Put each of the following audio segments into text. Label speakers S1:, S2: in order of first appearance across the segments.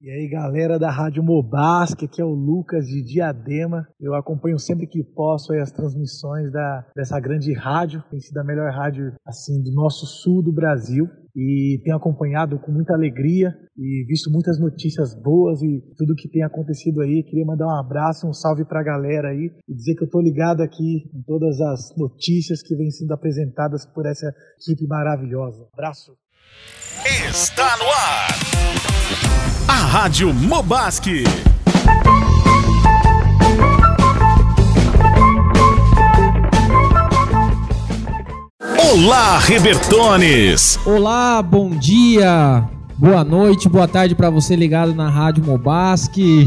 S1: E aí, galera da Rádio Mobasque, aqui é o Lucas de Diadema. Eu acompanho sempre que posso as transmissões da, dessa grande rádio, tem sido a melhor rádio assim do nosso sul do Brasil e tenho acompanhado com muita alegria e visto muitas notícias boas e tudo que tem acontecido aí. Queria mandar um abraço, um salve para a galera aí e dizer que eu estou ligado aqui em todas as notícias que vêm sendo apresentadas por essa equipe maravilhosa. Abraço.
S2: Está no ar a Rádio Mobaski. Olá, Rebertones!
S3: Olá, bom dia, boa noite, boa tarde para você ligado na Rádio Mobaski.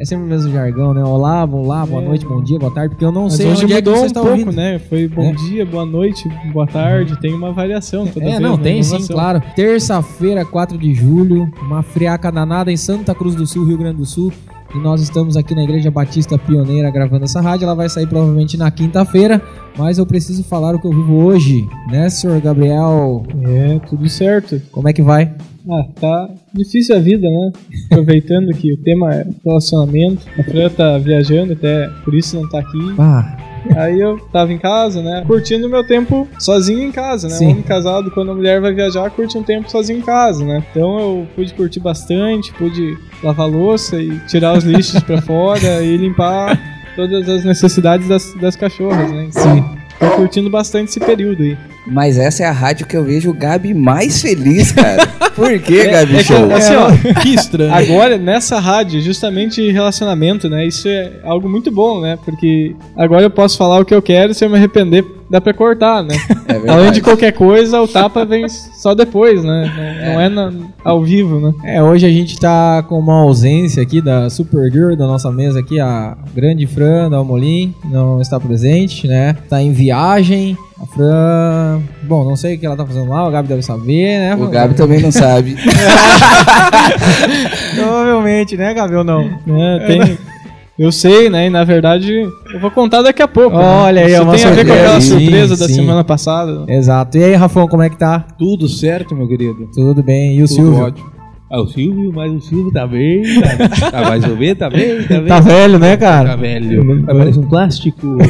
S3: É sempre o mesmo jargão, né? Olá, olá, boa é. noite, bom dia, boa tarde, porque eu não Mas sei
S4: hoje
S3: onde
S4: é que
S3: você
S4: um
S3: está
S4: pouco,
S3: ouvindo.
S4: né? Foi bom é. dia, boa noite, boa tarde, tem uma variação toda
S3: É,
S4: vez,
S3: não,
S4: né?
S3: tem
S4: sim,
S3: claro. Terça-feira, 4 de julho, uma friaca danada em Santa Cruz do Sul, Rio Grande do Sul. E nós estamos aqui na Igreja Batista Pioneira gravando essa rádio. Ela vai sair provavelmente na quinta-feira, mas eu preciso falar o que eu vivo hoje, né, senhor Gabriel?
S4: É, tudo certo.
S3: Como é que vai?
S4: Ah, tá difícil a vida, né? Aproveitando que o tema é relacionamento. A Fran tá viajando, até por isso não tá aqui.
S3: Ah,
S4: Aí eu tava em casa, né? Curtindo meu tempo sozinho em casa, né?
S3: Sim.
S4: Um homem casado, quando a mulher vai viajar, curte um tempo sozinho em casa, né? Então eu pude curtir bastante, pude lavar louça e tirar os lixos pra fora e limpar todas as necessidades das, das cachorras, né? Então, tô curtindo bastante esse período aí.
S5: Mas essa é a rádio que eu vejo o Gabi mais feliz, cara. Por que, Gabi
S4: É que,
S5: Show?
S4: assim, ó, que estranho. Agora, nessa rádio, justamente relacionamento, né? Isso é algo muito bom, né? Porque agora eu posso falar o que eu quero, se eu me arrepender, dá pra cortar, né?
S5: É.
S4: Além de qualquer coisa, o tapa vem só depois, né? Não, não é na- ao vivo, né?
S3: É, hoje a gente tá com uma ausência aqui da Supergirl da nossa mesa aqui, a grande Fran da Almolim, não está presente, né? Tá em viagem. A Fran, bom, não sei o que ela tá fazendo lá, o Gabi deve saber, né?
S5: O Gabi também não sabe.
S3: Provavelmente, né, Gabi, ou não?
S4: É, tem... Eu sei, né? E na verdade, eu vou contar daqui a pouco. né?
S3: Olha aí,
S4: Isso
S3: é uma
S4: tem a ver com
S3: surpresa.
S4: aquela
S3: Sim,
S4: surpresa da
S3: sim.
S4: semana passada.
S3: Exato. E aí, Rafão, como é que tá?
S6: Tudo certo, meu querido?
S3: Tudo bem? E o
S6: Tudo
S3: Silvio?
S6: ótimo. Ah, o Silvio, mas o Silvio tá bem, tá, tá mais ou menos, tá bem, tá bem.
S3: Tá velho, né,
S6: Tá
S3: cara?
S6: velho. Parece um plástico.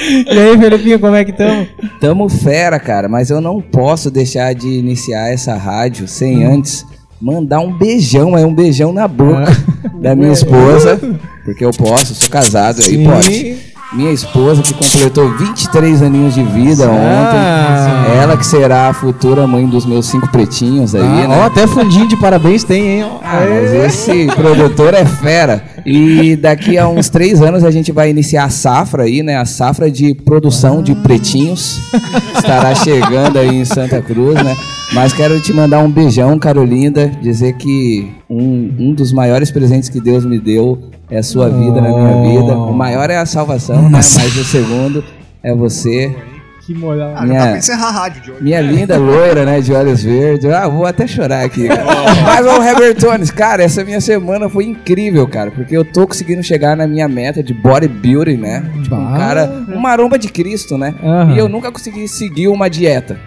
S3: E aí, Felipinho, como é que estamos?
S5: Tamo fera, cara, mas eu não posso deixar de iniciar essa rádio sem antes mandar um beijão, é um beijão na boca da minha esposa, porque eu posso, sou casado aí, pode. Minha esposa que completou 23 aninhos de vida
S3: Ah.
S5: ontem. Ela que será a futura mãe dos meus cinco pretinhos aí,
S3: Ah,
S5: né?
S3: ó, até fundinho de parabéns tem, hein?
S5: Ah, mas esse produtor é fera. E daqui a uns três anos a gente vai iniciar a safra aí, né? A safra de produção de pretinhos. Estará chegando aí em Santa Cruz, né? Mas quero te mandar um beijão, Carolinda. Dizer que um, um dos maiores presentes que Deus me deu é a sua vida na minha vida. O maior é a salvação, né? Mas o segundo é você.
S4: Que moral.
S7: Ah, já
S5: Minha-
S7: dá pra encerrar a rádio de hoje.
S5: Minha linda loira, né, de olhos verdes. Ah, vou até chorar aqui. Mas, ô, Robertones, cara, essa minha semana foi incrível, cara, porque eu tô conseguindo chegar na minha meta de bodybuilding, né? Tipo, um
S3: Bah.
S5: cara, um maromba de Cristo, né?
S3: Aham.
S5: E eu nunca consegui seguir uma dieta.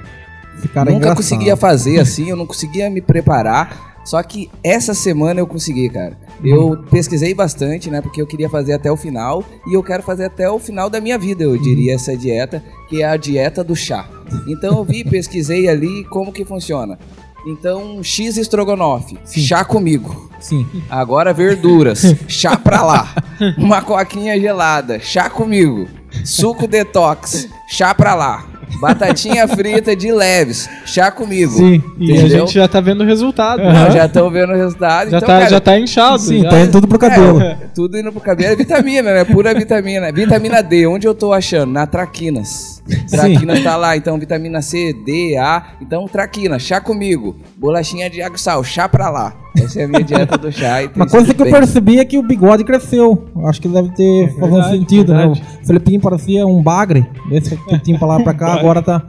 S3: É
S5: nunca
S3: engraçado.
S5: conseguia fazer assim, eu não conseguia me preparar. Só que essa semana eu consegui, cara. Eu pesquisei bastante, né? Porque eu queria fazer até o final. E eu quero fazer até o final da minha vida, eu diria, essa dieta, que é a dieta do chá. Então eu vi, pesquisei ali como que funciona. Então, X estrogonofe, chá comigo.
S3: Sim.
S5: Agora verduras, chá pra lá. Uma coquinha gelada, chá comigo. Suco detox, chá pra lá. Batatinha frita de leves, chá comigo.
S3: Sim.
S4: E a gente já tá vendo o resultado.
S5: Nós
S4: né?
S5: já estão vendo o resultado.
S4: Já,
S5: então,
S4: tá,
S5: cara,
S4: já tá inchado.
S3: Sim,
S4: já.
S3: tá indo tudo pro cabelo.
S5: é, tudo indo pro cabelo. É vitamina, né? Pura vitamina. Vitamina D, onde eu tô achando? Na traquinas. Traquinas tá lá, então vitamina C, D, A. Então, traquina, chá comigo. Bolachinha de água e sal, chá pra lá. Essa é a minha dieta do chá. E
S3: Uma coisa que eu percebi é que o bigode cresceu. Acho que deve ter fazendo
S4: verdade,
S3: sentido,
S4: verdade.
S3: né? O Felipinho parecia um bagre. Esse que tinha pra lá pra cá, agora tá.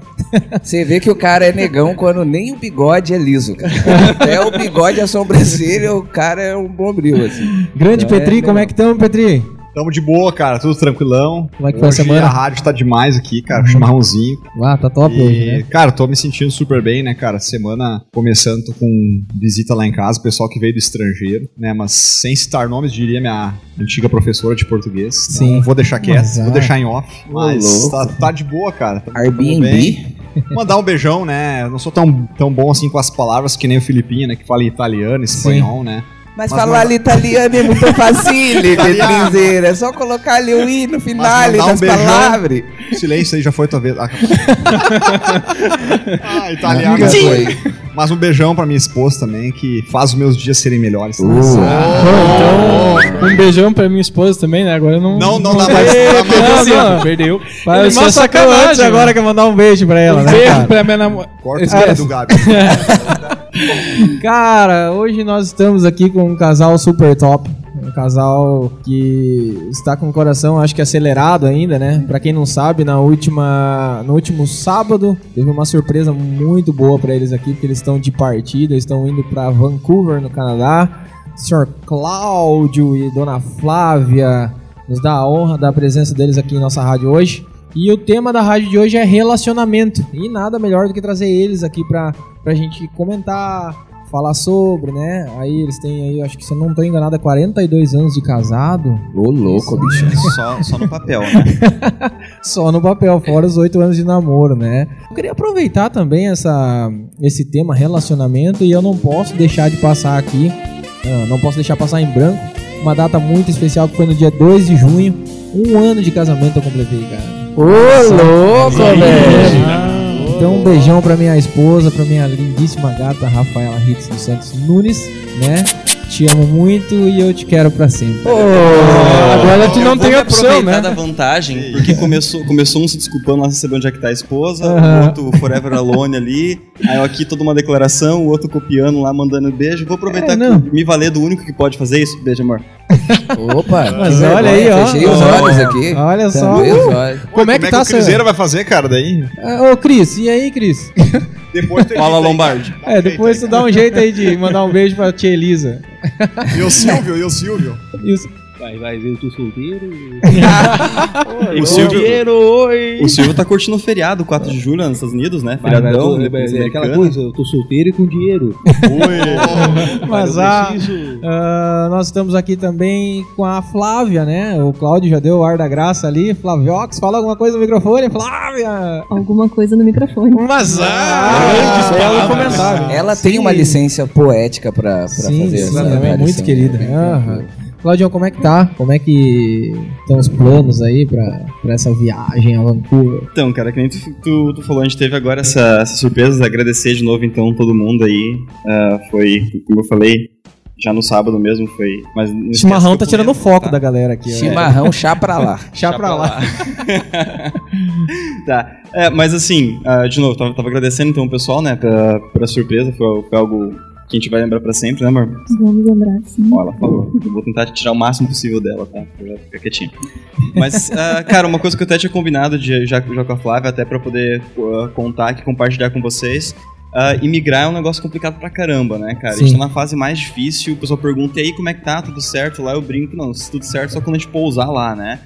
S5: Você vê que o cara é negão quando nem o bigode é liso, cara. Até o bigode e a sobrancelha, o cara é um bombril, assim.
S3: Grande
S5: Então,
S3: Petri,
S5: é
S3: como é que estamos, Petri?
S7: Tamo de boa, cara, tudo tranquilão.
S3: Como é que foi a semana?
S7: a rádio tá demais aqui, cara, chimarrãozinho.
S3: Ah, tá top
S7: E,
S3: hoje, né?
S7: cara, tô me sentindo super bem, né, cara? Semana começando tô com visita lá em casa, pessoal que veio do estrangeiro, né? Mas sem citar nomes, diria minha antiga professora de português.
S3: Sim.
S7: Não vou deixar quieto,
S3: Mas,
S7: vou deixar em off. Mas tá, tá de boa, cara. Tamo- tamo bem.
S5: Airbnb?
S7: Mandar um beijão, né? Eu não sou tão, tão bom assim com as palavras que nem o Filipinho, né? Que fala italiano, espanhol, né?
S5: Mas,
S7: Mas
S5: falar
S7: manda-
S5: italiano é muito fácil, dizer. É só colocar ali o i no final
S7: um
S5: das
S7: beijão.
S5: palavras.
S7: Silêncio aí já foi tua vez. Ah, ah, italiano.
S5: Já
S7: Sim.
S5: foi.
S7: Mas um beijão pra minha esposa também, que faz os meus dias serem melhores.
S5: Uh.
S4: Bom, então, um beijão pra minha esposa também, né? Agora eu não.
S7: Não, não dá mais. Não dá mais.
S4: Não, não.
S6: Perdeu.
S4: Vai
S3: Ele
S4: ser
S3: mal sacou antes
S4: sacanagem.
S3: agora que é mandar um beijo pra ela,
S4: Um
S3: né,
S4: beijo
S3: cara?
S4: pra minha namorada.
S7: Corta o dedo do Gabi.
S3: Cara, hoje nós estamos aqui com um casal super top. Um casal que está com o coração, acho que acelerado ainda, né? Pra quem não sabe, na última, no último sábado teve uma surpresa muito boa pra eles aqui, porque eles estão de partida, estão indo pra Vancouver, no Canadá. Senhor Cláudio e Dona Flávia nos dá a honra da presença deles aqui em nossa rádio hoje. E o tema da rádio de hoje é relacionamento. E nada melhor do que trazer eles aqui pra, pra gente comentar, falar sobre, né? Aí eles têm aí, acho que se eu não tô enganado, é 42 anos de casado.
S5: Ô, louco, bicho.
S8: Só, só no papel, né?
S3: Só no papel, fora os 8 anos de namoro, né? Eu queria aproveitar também essa, esse tema relacionamento e eu não posso deixar de passar aqui, ah, não posso deixar passar em branco, uma data muito especial que foi no dia 2 de junho. Um ano de casamento eu completei, cara.
S5: Ô, louco, velho.
S3: Então um beijão pra minha esposa, pra minha lindíssima gata Rafaela Ritz dos Santos Nunes, né? Te amo muito e eu te quero pra sempre.
S4: Agora tu
S8: Eu
S4: não tem opção,
S8: aproveitar
S4: né?
S8: da vantagem, porque começou, começou um se desculpando lá saber onde é que tá a esposa,
S3: Aham.
S8: o outro Forever Alone ali, aí eu aqui toda uma declaração, o outro copiando lá, mandando beijo. Vou aproveitar
S3: É, não.
S8: que me valer do único que pode fazer isso. Beijo, amor.
S5: Opa,
S3: Mas
S5: que
S3: olha aí, ó.
S5: Fechei os olhos aqui.
S3: Olha só.
S5: Olhos.
S3: Como é que tá,
S7: o
S3: seu-
S7: Criseiro vai fazer, cara, daí?
S3: Ah, Ô, Cris, e aí, Cris?
S7: Depois tu
S8: Fala,
S7: aí,
S8: Lombardi.
S7: Dá um
S3: É,
S7: jeito
S3: depois
S7: aí,
S3: tu dá um jeito aí de mandar um beijo pra tia Elisa.
S7: E o Silvio, e o Silvio.
S3: E os-
S6: Vai, vai, eu tô solteiro.
S8: O Silvio,
S6: oi.
S8: o Silvio tá curtindo o feriado, 4 de julho, nos Estados Unidos, né?
S6: Mas, mas,
S8: Feriadão.
S6: eu tô- é, é aquela coisa, eu tô solteiro e com dinheiro.
S3: Mas
S6: eu
S3: ah,
S6: preciso-
S3: ah, nós estamos aqui também com a Flávia, né? O Cláudio já deu o ar da graça ali. Flaviox, fala alguma coisa no microfone, Flávia!
S9: alguma coisa no microfone.
S3: Mas
S4: Ah,
S3: belo comentário.
S5: Ela tem uma licença poética pra, pra
S3: Sim,
S5: fazer
S3: sim,
S5: essa
S3: ela é muito querida. Aham. Claudião, como é que tá? Como é que estão os planos aí pra, pra essa viagem a Vancouver?
S8: Então, cara, que nem tu, tu, tu falou, a gente teve agora essa, essa surpresa, agradecer de novo então todo mundo aí. Ah, foi, como eu falei, já no sábado mesmo foi. Mas
S3: Chimarrão tá tirando o foco
S8: tá?
S3: da galera aqui. ó.
S5: Chimarrão, chá pra lá.
S3: Chá pra lá.
S8: tá. É, mas assim, ah, de novo, tava, tava agradecendo então o pessoal, né, pela, pela surpresa, foi, foi algo que a gente vai lembrar pra sempre, né, amor?
S9: Vamos lembrar, sim.
S8: Ó, ela falou. Eu vou tentar tirar o máximo possível dela, tá? Pra ela ficar quietinha. Mas, ah, cara, uma coisa que eu até tinha combinado de, já, já com a Flávia, até pra poder ah, contar aqui, compartilhar com vocês. Ah, imigrar é um negócio complicado pra caramba, né, cara? A
S3: Sim.
S8: gente tá na fase mais difícil, o pessoal pergunta, e aí, como é que tá? Tudo certo? Lá eu brinco, não, se tudo certo, só quando a gente pousar lá, né?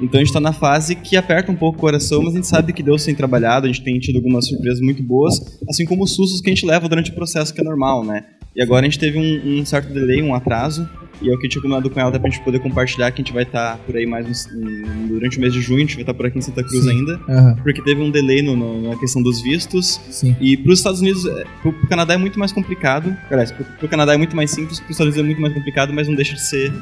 S8: Então a gente tá na fase que aperta um pouco o coração, mas a gente sabe que Deus tem trabalhado, a gente tem tido algumas surpresas muito boas, assim como os sustos que a gente leva durante o processo, que é normal, né? E agora a gente teve um, um certo delay, um atraso, e é o que eu tinha combinado com ela até pra gente poder compartilhar, que a gente vai estar por aí mais uns- um- durante o mês de junho, a gente vai estar por aqui em Santa Cruz
S3: Sim.
S8: ainda,
S3: Aham,
S8: porque teve um delay no- no- na questão dos vistos,
S3: sim.
S8: e para os Estados Unidos, é, pro, pro Canadá é muito mais complicado, aliás, pro, pro Canadá é muito mais simples, pros Estados Unidos é muito mais complicado, mas não deixa de ser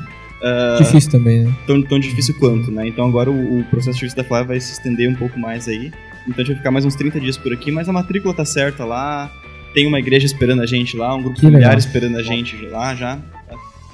S8: ah,
S3: Difícil também, né?
S8: tão, tão difícil quanto, né? Então agora o, o processo de da Flávia vai se estender um pouco mais aí. Então a gente vai ficar mais uns 30 dias por aqui, mas a matrícula tá certa lá. Tem uma igreja esperando a gente lá, um grupo
S3: Que
S8: familiar
S3: legal.
S8: esperando a gente lá já.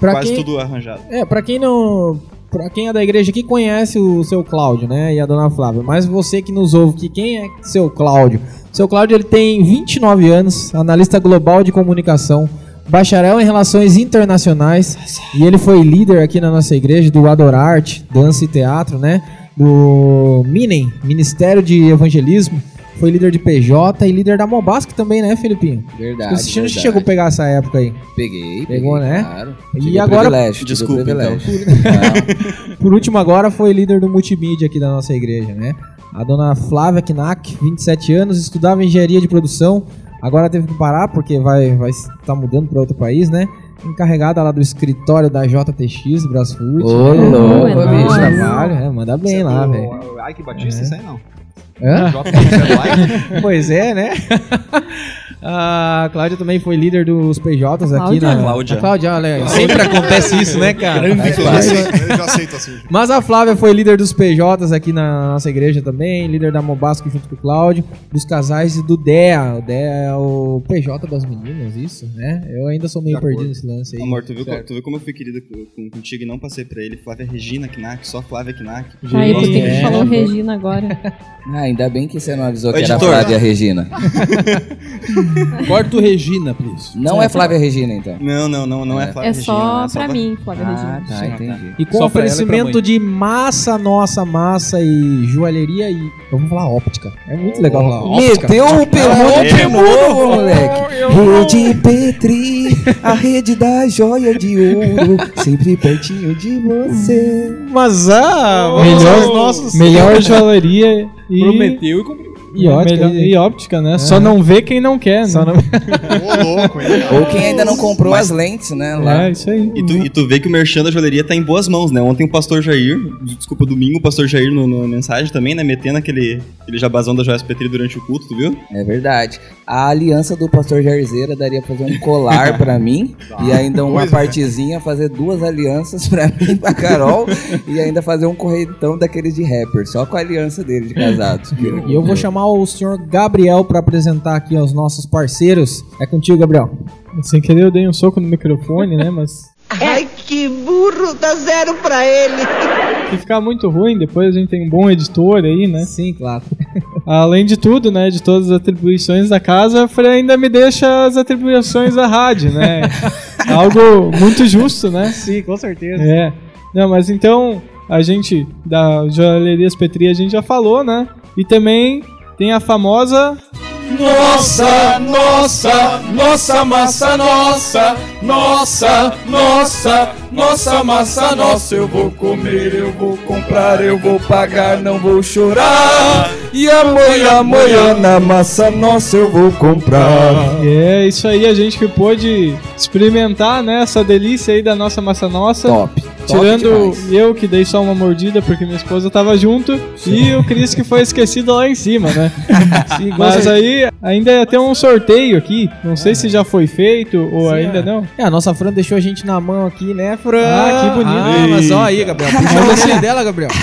S3: Pra
S8: Quase
S3: quem,
S8: tudo arranjado.
S3: É, pra quem não. Pra quem é da igreja aqui conhece o seu Cláudio, né? E a dona Flávia. Mas você que nos ouve, que quem é seu Cláudio? Seu Cláudio ele tem 29 anos, analista global de comunicação, bacharel em relações internacionais. E ele foi líder aqui na nossa igreja do Adorarte, Dança e Teatro, né? Do MINEM, Ministério de Evangelismo. Foi líder de PJ e líder da Mobasque também, né, Felipinho?
S5: Verdade.
S3: Você não
S5: verdade.
S3: chegou a pegar essa época aí.
S5: Peguei,
S3: Pegou,
S5: peguei,
S3: né?
S5: Claro.
S3: E
S5: Tive
S3: agora-
S8: Desculpa,
S5: privilégio. Não,
S3: Por último, agora foi líder do multimídia aqui da nossa igreja, né? A dona Flávia Knack, 27 anos, estudava engenharia de produção. Agora teve que parar porque vai vai tá mudando para outro país, né? Encarregada lá do escritório da JTX Brasfood.
S5: Ô,
S3: né?
S5: louco,
S9: bicho.
S3: trabalho, é, manda bem lá, velho.
S7: Ike Batista, isso aí não.
S3: Hã? Pois é, né? A Cláudia também foi líder dos PJs aqui
S9: Cláudia?
S3: na.
S8: Cláudia.
S3: A Cláudia, olha, sempre acontece isso, né, cara?
S7: Eu já aceito, eu já aceito assim.
S3: Mas a Flávia foi líder dos PJs aqui na nossa igreja também, líder da Mobasco junto com o Cláudio, dos casais e do DEA. O DEA é o PJ das meninas, isso, né? Eu ainda sou meio
S7: De
S3: perdido nesse lance aí.
S8: Amor, tu viu, co- tu viu como eu fui querido com, com- contigo e não passei pra ele? Flávia Regina Knack, só Flávia Knack.
S9: Aí, por que que
S3: É,
S9: falou
S3: pô.
S9: Regina agora?
S5: Ah, ainda bem que você não avisou
S8: Ô,
S5: que era
S8: editor.
S5: Flávia Regina.
S6: Corta o Regina, please.
S5: Não é Flávia Regina, então.
S8: Não, não, não, não é,
S5: É.
S8: Flávia
S9: É
S8: Regina.
S9: só
S8: né?
S9: pra mim, Flávia
S5: Ah,
S9: Regina.
S5: tá,
S8: Sim,
S5: entendi.
S3: E com
S6: Só pra ela e pra
S3: oferecimento
S6: mãe.
S3: de massa, nossa, massa e joalheria e. Vamos falar óptica. É muito legal falar óptica.
S5: Meteu o permuto
S8: É.
S5: de novo, moleque. Rede Petri, a rede da joia de ouro, sempre pertinho de você.
S3: Mas ah,
S4: Melhor-. Melhor joalheria e,
S6: Prometeu e cumpriu.
S4: E, óptica,
S3: Melhor-
S4: e óptica, né? Só não vê quem não quer, né?
S3: Só não-
S7: Ô, louco, hein?
S5: Ou quem ainda não comprou as lentes, né? Lá.
S4: É, isso aí.
S8: E tu, e tu vê que o merchan da joalheria tá em boas mãos, né? Ontem o pastor Jair, desculpa, domingo, o pastor Jair no, no mensagem também, né? Metendo aquele, aquele jabazão da Joias Petri durante o culto, tu viu?
S5: É verdade. A aliança do pastor Jarzeira daria pra fazer um colar pra mim e ainda uma
S7: Coisa,
S5: partezinha, fazer duas alianças pra mim e pra Carol e ainda fazer um correntão daqueles de rapper, só com a aliança dele de casados.
S3: E eu vou chamar o senhor Gabriel pra apresentar aqui aos nossos parceiros. É contigo, Gabriel.
S4: Sem querer eu dei um soco no microfone, né? Mas
S10: Ai, que burro, dá zero pra ele.
S4: se ficar muito ruim, depois a gente tem um bom editor aí, né?
S3: Sim, claro.
S4: Além de tudo, né? De todas as atribuições da casa, a Fran ainda me deixa as atribuições da rádio, né? Algo muito justo, né?
S3: Sim, com certeza.
S4: É. Não, mas então, a gente, da Joalherias Petri, a gente já falou, né? E também tem a famosa.
S2: Nossa, nossa, nossa massa, nossa, nossa, nossa, nossa massa, nossa. Eu vou comer, eu vou comprar, eu vou pagar, não vou chorar. E amanhã, amanhã na massa nossa eu vou comprar.
S4: É isso aí, a gente que pôde experimentar, né? Essa delícia aí da nossa massa nossa.
S5: Top.
S4: Tirando
S5: Top
S4: eu que dei só uma mordida porque minha esposa tava junto e o Cris que foi esquecido lá em cima, né? Mas aí ainda ia ter um sorteio aqui. Não sei se já foi feito ou ainda não.
S3: É, a nossa Fran deixou a gente na mão aqui, né, Fran?
S4: Ah, que bonito.
S3: Ah, mas ó aí, Gabriel. Puxa a orelha dela, Gabriel.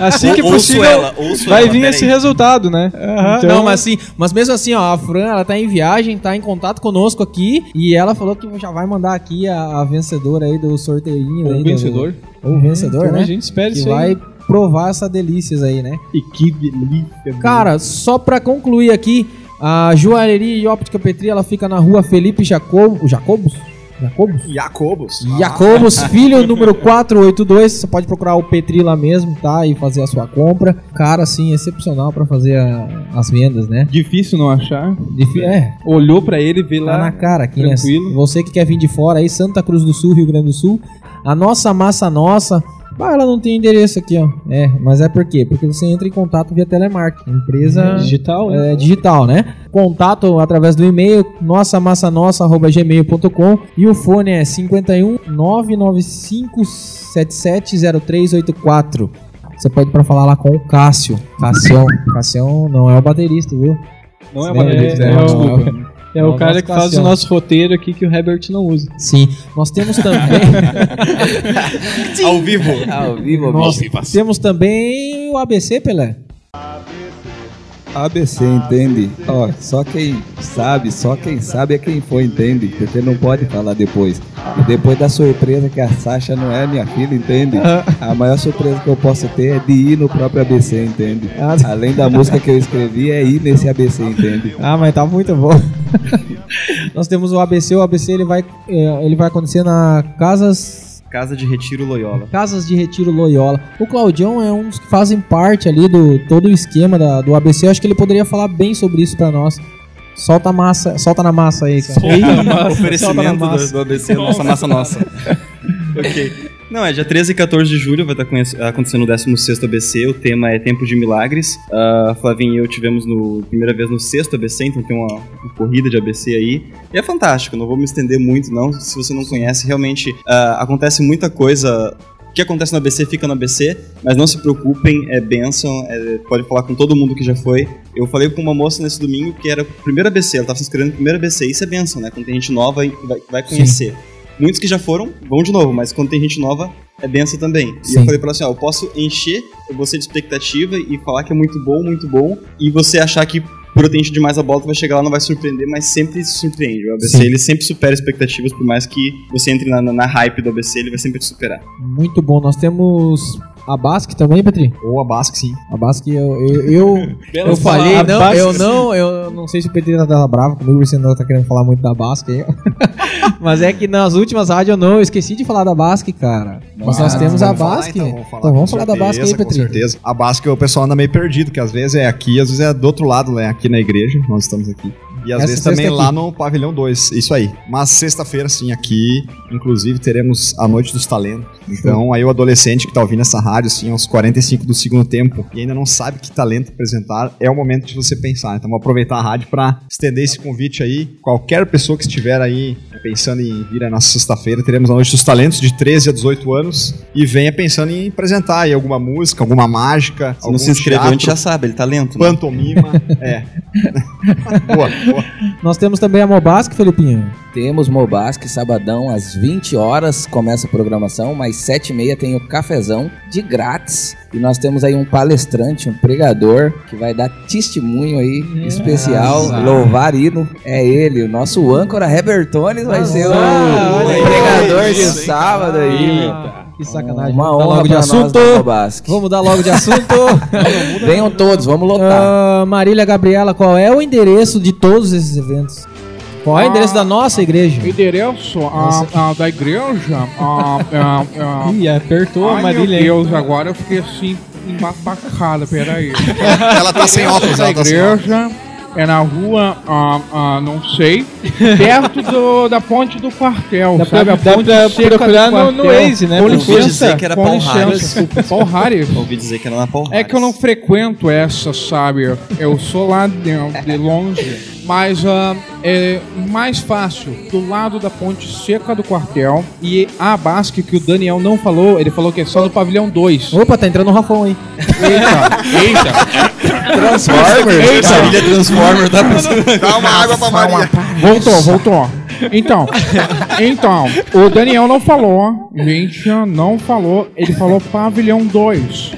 S4: Assim que possível
S8: ela, ouço
S4: vai
S8: ela,
S4: vir esse resultado, né? Então-
S3: Não, mas assim, mas mesmo assim, ó, a Fran, ela tá em viagem, tá em contato conosco aqui e ela falou que já vai mandar aqui a, a vencedora aí do sorteio.
S6: O vencedor.
S3: O vencedor,
S4: Então
S3: né?
S4: a gente espera
S3: que
S4: isso
S3: vai
S4: aí.
S3: provar essa delícias aí, né?
S6: E que delícia.
S3: Cara, só pra concluir aqui, a joalheria e óptica Petri, ela fica na rua Felipe Jacobo, Jacobos? Jacobos?
S7: Jacobos.
S3: Jacobos, filho número 482. Você pode procurar o Petri lá mesmo, tá? E fazer a sua compra. Cara, assim, excepcional pra fazer a- as vendas, né?
S6: Difícil não achar.
S3: Difí- é,
S6: Olhou pra ele, vê
S3: tá
S6: lá.
S3: na cara aqui, né?
S6: tranquilo.
S3: Você que quer vir de fora aí, Santa Cruz do Sul, Rio Grande do Sul. A nossa massa nossa. Ah, ela não tem endereço aqui, ó. É, mas é por quê? Porque você entra em contato via telemarketing. Empresa
S4: Digital, né?
S3: é, digital, né? Contato através do e-mail nossamassa.nossa@gmail.com e o fone é 51 995 770384. Você pode ir pra falar lá com o Cássio. Cassião. Cassião não é o baterista, viu?
S6: Não é
S3: É,
S6: uma delícia,
S4: é
S6: né?
S4: o-
S6: Desculpa.
S4: É o cara que faz o nosso roteiro aqui que o Herbert não usa.
S3: Sim. Nós temos também.
S8: Ao vivo.
S5: Ao vivo,
S3: nós
S5: bicho.
S3: temos também o ABC, Pelé.
S11: ABC, entende? Ó, só quem sabe, só quem sabe é quem foi, entende? Porque não pode falar depois. E depois da surpresa que a Sasha não é minha filha, entende? A maior surpresa que eu posso ter é de ir no próprio ABC, entende? Além da música que eu escrevi, é ir nesse ABC, entende?
S3: Ah, mas tá muito bom. Nós temos o ABC, o ABC ele vai, é, ele vai acontecer na Casas
S8: Casa de Retiro Loyola.
S3: Casas de Retiro Loyola. O Claudião é um dos que fazem parte ali do todo o esquema da- do ABC. Eu acho que ele poderia falar bem sobre isso pra nós. Solta a massa, solta na massa aí, cara. Ei, solta na
S8: Oferecimento
S3: massa.
S8: do, do ABC, nossa massa nossa. ok. Não, é dia 13 e 14 de julho vai estar conhece- acontecendo o 16 ABC. O tema é Tempo de Milagres. A Flavinha e eu tivemos no primeira vez no sexto ABC, então tem uma, uma corrida de ABC aí. E é fantástico, não vou me estender muito, não. Se você não conhece, realmente ah, acontece muita coisa. O que acontece no ABC fica no ABC, mas não se preocupem, é benção, é- pode falar com todo mundo que já foi. Eu falei com uma moça nesse domingo que era o primeiro ABC, ela estava se inscrevendo no primeiro ABC, isso é benção, né? Quando tem gente nova e vai, vai conhecer. Muitos que já foram, vão de novo, mas quando tem gente nova, é benção também. E
S3: Sim.
S8: eu falei pra ela assim, ó, eu posso encher você de expectativa e falar que é muito bom, muito bom, e você achar que por eu ter enchido demais a bola, tu vai chegar lá não vai surpreender, mas sempre se surpreende. O ABC,
S3: Sim.
S8: ele sempre supera expectativas, por mais que você entre na, na, na hype do ABC, ele vai sempre te superar.
S3: Muito bom. Nós temos a Basque também, Petri?
S7: Ou a Basque, sim.
S3: A Basque, eu, eu, eu, eu falei,
S4: A
S3: não,
S4: Basque,
S3: eu não, eu não sei se o Petri tá bravo comigo, você não tá querendo falar muito da Basque aí. Mas é que nas últimas rádios eu não, eu esqueci de falar da Basque, cara. Mas nós
S7: Ah,
S3: temos a
S7: vamos falar,
S3: Basque.
S7: então, vamos falar,
S3: Então vamos falar da Basque aí,
S7: certeza,
S3: Petri.
S7: Com certeza. A Basque o pessoal anda meio perdido, que às vezes é aqui, às vezes é do outro lado, né? Aqui na igreja, nós estamos aqui. E às
S3: Essa
S7: vezes também
S3: aqui.
S7: lá no pavilhão 2, isso aí. Mas sexta-feira, sim, aqui, inclusive, teremos a Noite dos Talentos. Então, aí o adolescente que tá ouvindo essa rádio, assim, aos 45 do segundo tempo, e ainda não sabe que talento apresentar, é o momento de você pensar. Então, vou aproveitar a rádio para estender esse convite aí. Qualquer pessoa que estiver aí pensando em vir aí na sexta-feira, teremos a Noite dos Talentos de 13 a 18 anos, e venha pensando em apresentar aí alguma música, alguma mágica,
S8: Se
S7: algum
S8: não se inscreveu, a gente já sabe, ele tá lento. Né?
S7: pantomima, é. boa.
S3: Nós temos também a Mobasque, Felipinho.
S5: Temos Mobasque, sabadão, às 20 horas começa a programação, mas 7 e meia tem o cafezão de grátis. E nós temos aí um palestrante, um pregador, que vai dar testemunho aí especial, louvar hino. É ele, o nosso âncora Hebertones vai ser o,
S3: Ah,
S5: o
S3: olha aí.
S5: pregador de sábado aí, meu.
S3: Que sacanagem.
S5: Uma
S3: Vamos
S5: honra
S3: logo de
S5: nós
S3: assunto. Vamos mudar logo de assunto.
S5: Venham todos, vamos lotar.
S3: Ah, Marília Gabriela, qual é o endereço de todos esses eventos? Qual é o endereço da nossa igreja?
S12: Endereço ah, ah, da igreja. ah, ah, ah,
S4: Ih, apertou a
S12: Ai,
S4: Marília.
S12: meu? Deus, agora eu fiquei assim, embasbacada, peraí.
S7: Ela tá sem óculos,
S12: da
S7: ela tá sem óculos.
S12: É na rua, ah, ah, não sei, perto do, da ponte do quartel,
S4: Dá pra-
S12: sabe? A
S4: dá
S12: ponte
S4: pra
S12: seca
S4: procurar
S12: do
S4: no- no
S12: quartel.
S4: Waze, né?
S12: Com
S4: Eu
S8: ouvi
S12: licença,
S8: dizer que era
S12: com
S8: Paul
S12: licença.
S8: Harris.
S12: Paul Harris.
S8: Ouvi dizer que era na Paul
S12: É que eu não frequento essa, sabe? Eu sou lá de, de longe. Mas ah, é mais fácil, do lado da ponte seca do quartel. E a Basque, que o Daniel não falou, ele falou que é só no pavilhão 2.
S3: Opa, tá entrando o Rafão aí.
S12: Eita, eita.
S5: Transformers.
S8: Marília Transformer, tá pensando?
S7: Dá uma água pra Maria.
S12: Voltou, voltou. Então, então, o Daniel não falou, gente, não falou, ele falou pavilhão 2.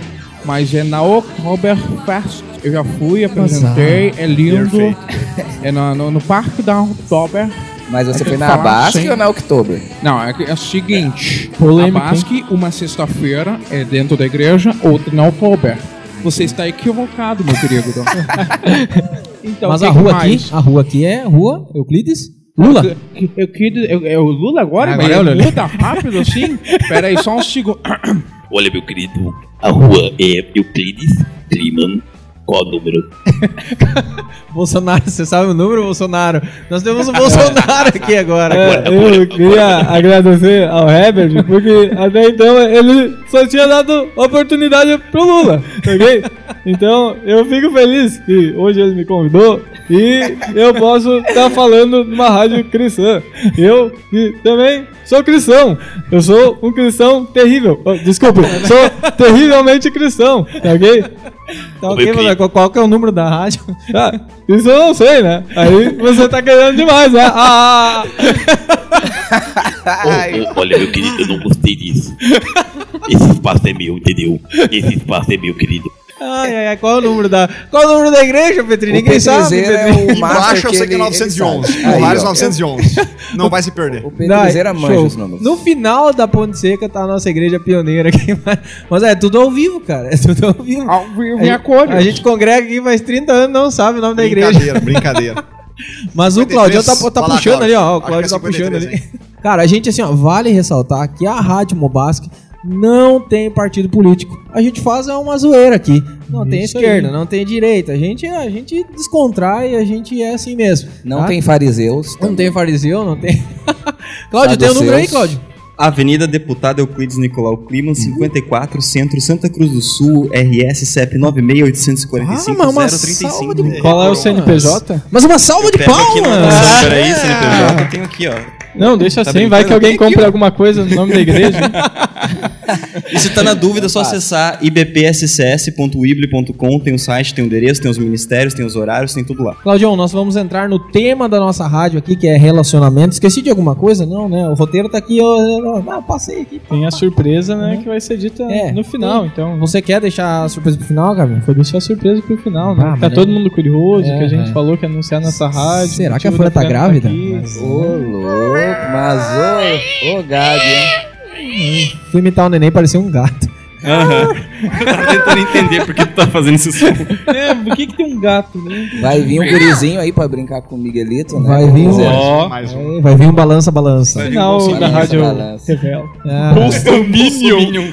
S12: Mas é na Oktoberfest. Eu já fui, apresentei, é lindo. É no, no, no Parque da Oktober.
S5: Mas você
S12: Tem
S5: foi na Basque ou na Oktober?
S12: Não, é, que é o seguinte:
S3: Polêmica,
S12: a Basque, uma sexta-feira, é dentro da igreja, outra na Oktober. Você está equivocado, meu querido. então,
S3: Mas a rua
S12: mais?
S3: aqui, a rua aqui é Rua Euclides? Lula?
S12: Eu, eu, é o Lula agora?
S3: Agora é o Lula.
S12: muda rápido assim? Pera aí, só um segundo.
S13: Olha, meu querido, a rua é Euclides Kliman. Qual o número?
S3: Bolsonaro, você sabe o número, Bolsonaro? Nós temos o Bolsonaro aqui agora.
S4: É, eu queria agradecer ao Herbert, porque até então ele só tinha dado oportunidade pro Lula, ok? Então eu fico feliz que hoje ele me convidou e eu posso estar falando numa rádio cristã. Eu também sou cristão. Eu sou um cristão terrível. Oh, desculpe, sou terrivelmente cristão, tá ok?
S3: Tá ok, mas qual, que é o número da rádio?
S4: Ah, isso eu não sei, né? Aí você tá querendo demais, né? Ah,
S13: Ô, ô, olha, meu querido, eu não gostei disso. Esse espaço é meu, entendeu? Esse espaço é meu, querido.
S3: Ai, ai, ai, qual é o número da. Qual é o número da igreja, Petri?
S5: O
S3: Ninguém sabe.
S5: É
S3: Petri.
S5: o
S7: Embaixo eu sei que é
S5: ele-
S7: 911.
S5: ele sabe.
S7: O
S5: ó.
S7: 911. Não vai se perder.
S5: O Petrizeira
S3: Não,
S5: manja os números.
S3: No final da Ponte Seca tá a nossa igreja pioneira aqui. Mas, é tudo ao vivo, cara. É tudo ao vivo.
S12: Ao vivo
S3: A
S12: acordo.
S3: A gente congrega aqui faz 30 anos não sabe o nome da igreja.
S7: Brincadeira, brincadeira.
S3: Mas o
S7: 53,
S3: Claudio tá, tá puxando ali, ó. O. Claudio tá
S7: é
S3: puxando
S7: 53,
S3: ali. Cara, a gente, assim, ó, vale ressaltar que a Rádio Mobasque não tem partido político. A gente faz é uma zoeira aqui. Não tem
S4: Isso
S3: esquerda,
S4: aí.
S3: não tem direita. A gente, a gente descontrai, a gente é assim mesmo.
S5: Não
S3: tá?
S5: tem fariseus.
S3: Não tem fariseu, não tem. Cláudio, tem o número aí, Cláudio?
S8: Avenida Deputado Euclides Nicolau Clima, 54, Centro, Santa Cruz do Sul, RS CEP 96845
S3: Ah, mas uma salva de
S8: 035.
S4: Qual é o CNPJ?
S3: Mas uma salva de palmas!
S8: peraí, CNPJ, eu tenho aqui, ó.
S4: Não, deixa
S8: Tá
S4: assim, vai que alguém
S8: Tem ó.
S4: alguma coisa no nome da igreja.
S8: E se tá na dúvida, é só acessar ibpscs.wibly.com, tem o site, tem o endereço, tem os ministérios, tem os horários, tem tudo lá.
S3: Claudião, nós vamos entrar no tema da nossa rádio aqui, que é relacionamento. Esqueci de alguma coisa? Não, né? O roteiro tá aqui, ó. Ah, passei aqui.
S4: Tem a surpresa, né, que vai ser dita
S3: É,
S4: no final, então.
S3: Você quer deixar a surpresa pro final, Gabriel?
S4: Foi deixar a surpresa pro final, né?
S3: Ah, mas
S4: todo
S3: é-
S4: mundo curioso,
S3: É,
S4: que a gente
S3: é.
S4: falou que ia anunciar nessa rádio.
S3: Será que a Folha tá
S4: Fran
S3: grávida?
S4: aqui.
S5: Ô, louco, mas ô, ô gado, hein?
S3: Fui imitar o neném, parecia um gato.
S8: Aham. Eu tava tentando entender por que tu tá fazendo esse som.
S4: É, por que, que tem um gato, né?
S5: Vai vir um gurizinho aí pra brincar com o Miguelito, né?
S3: Vai vir um,
S8: Ó,
S7: Mais um.
S3: é, vai vir um balança, balança.
S4: Final
S8: um
S4: da rádio
S5: balança.
S4: revela.
S3: Ah.
S8: Bolsominion.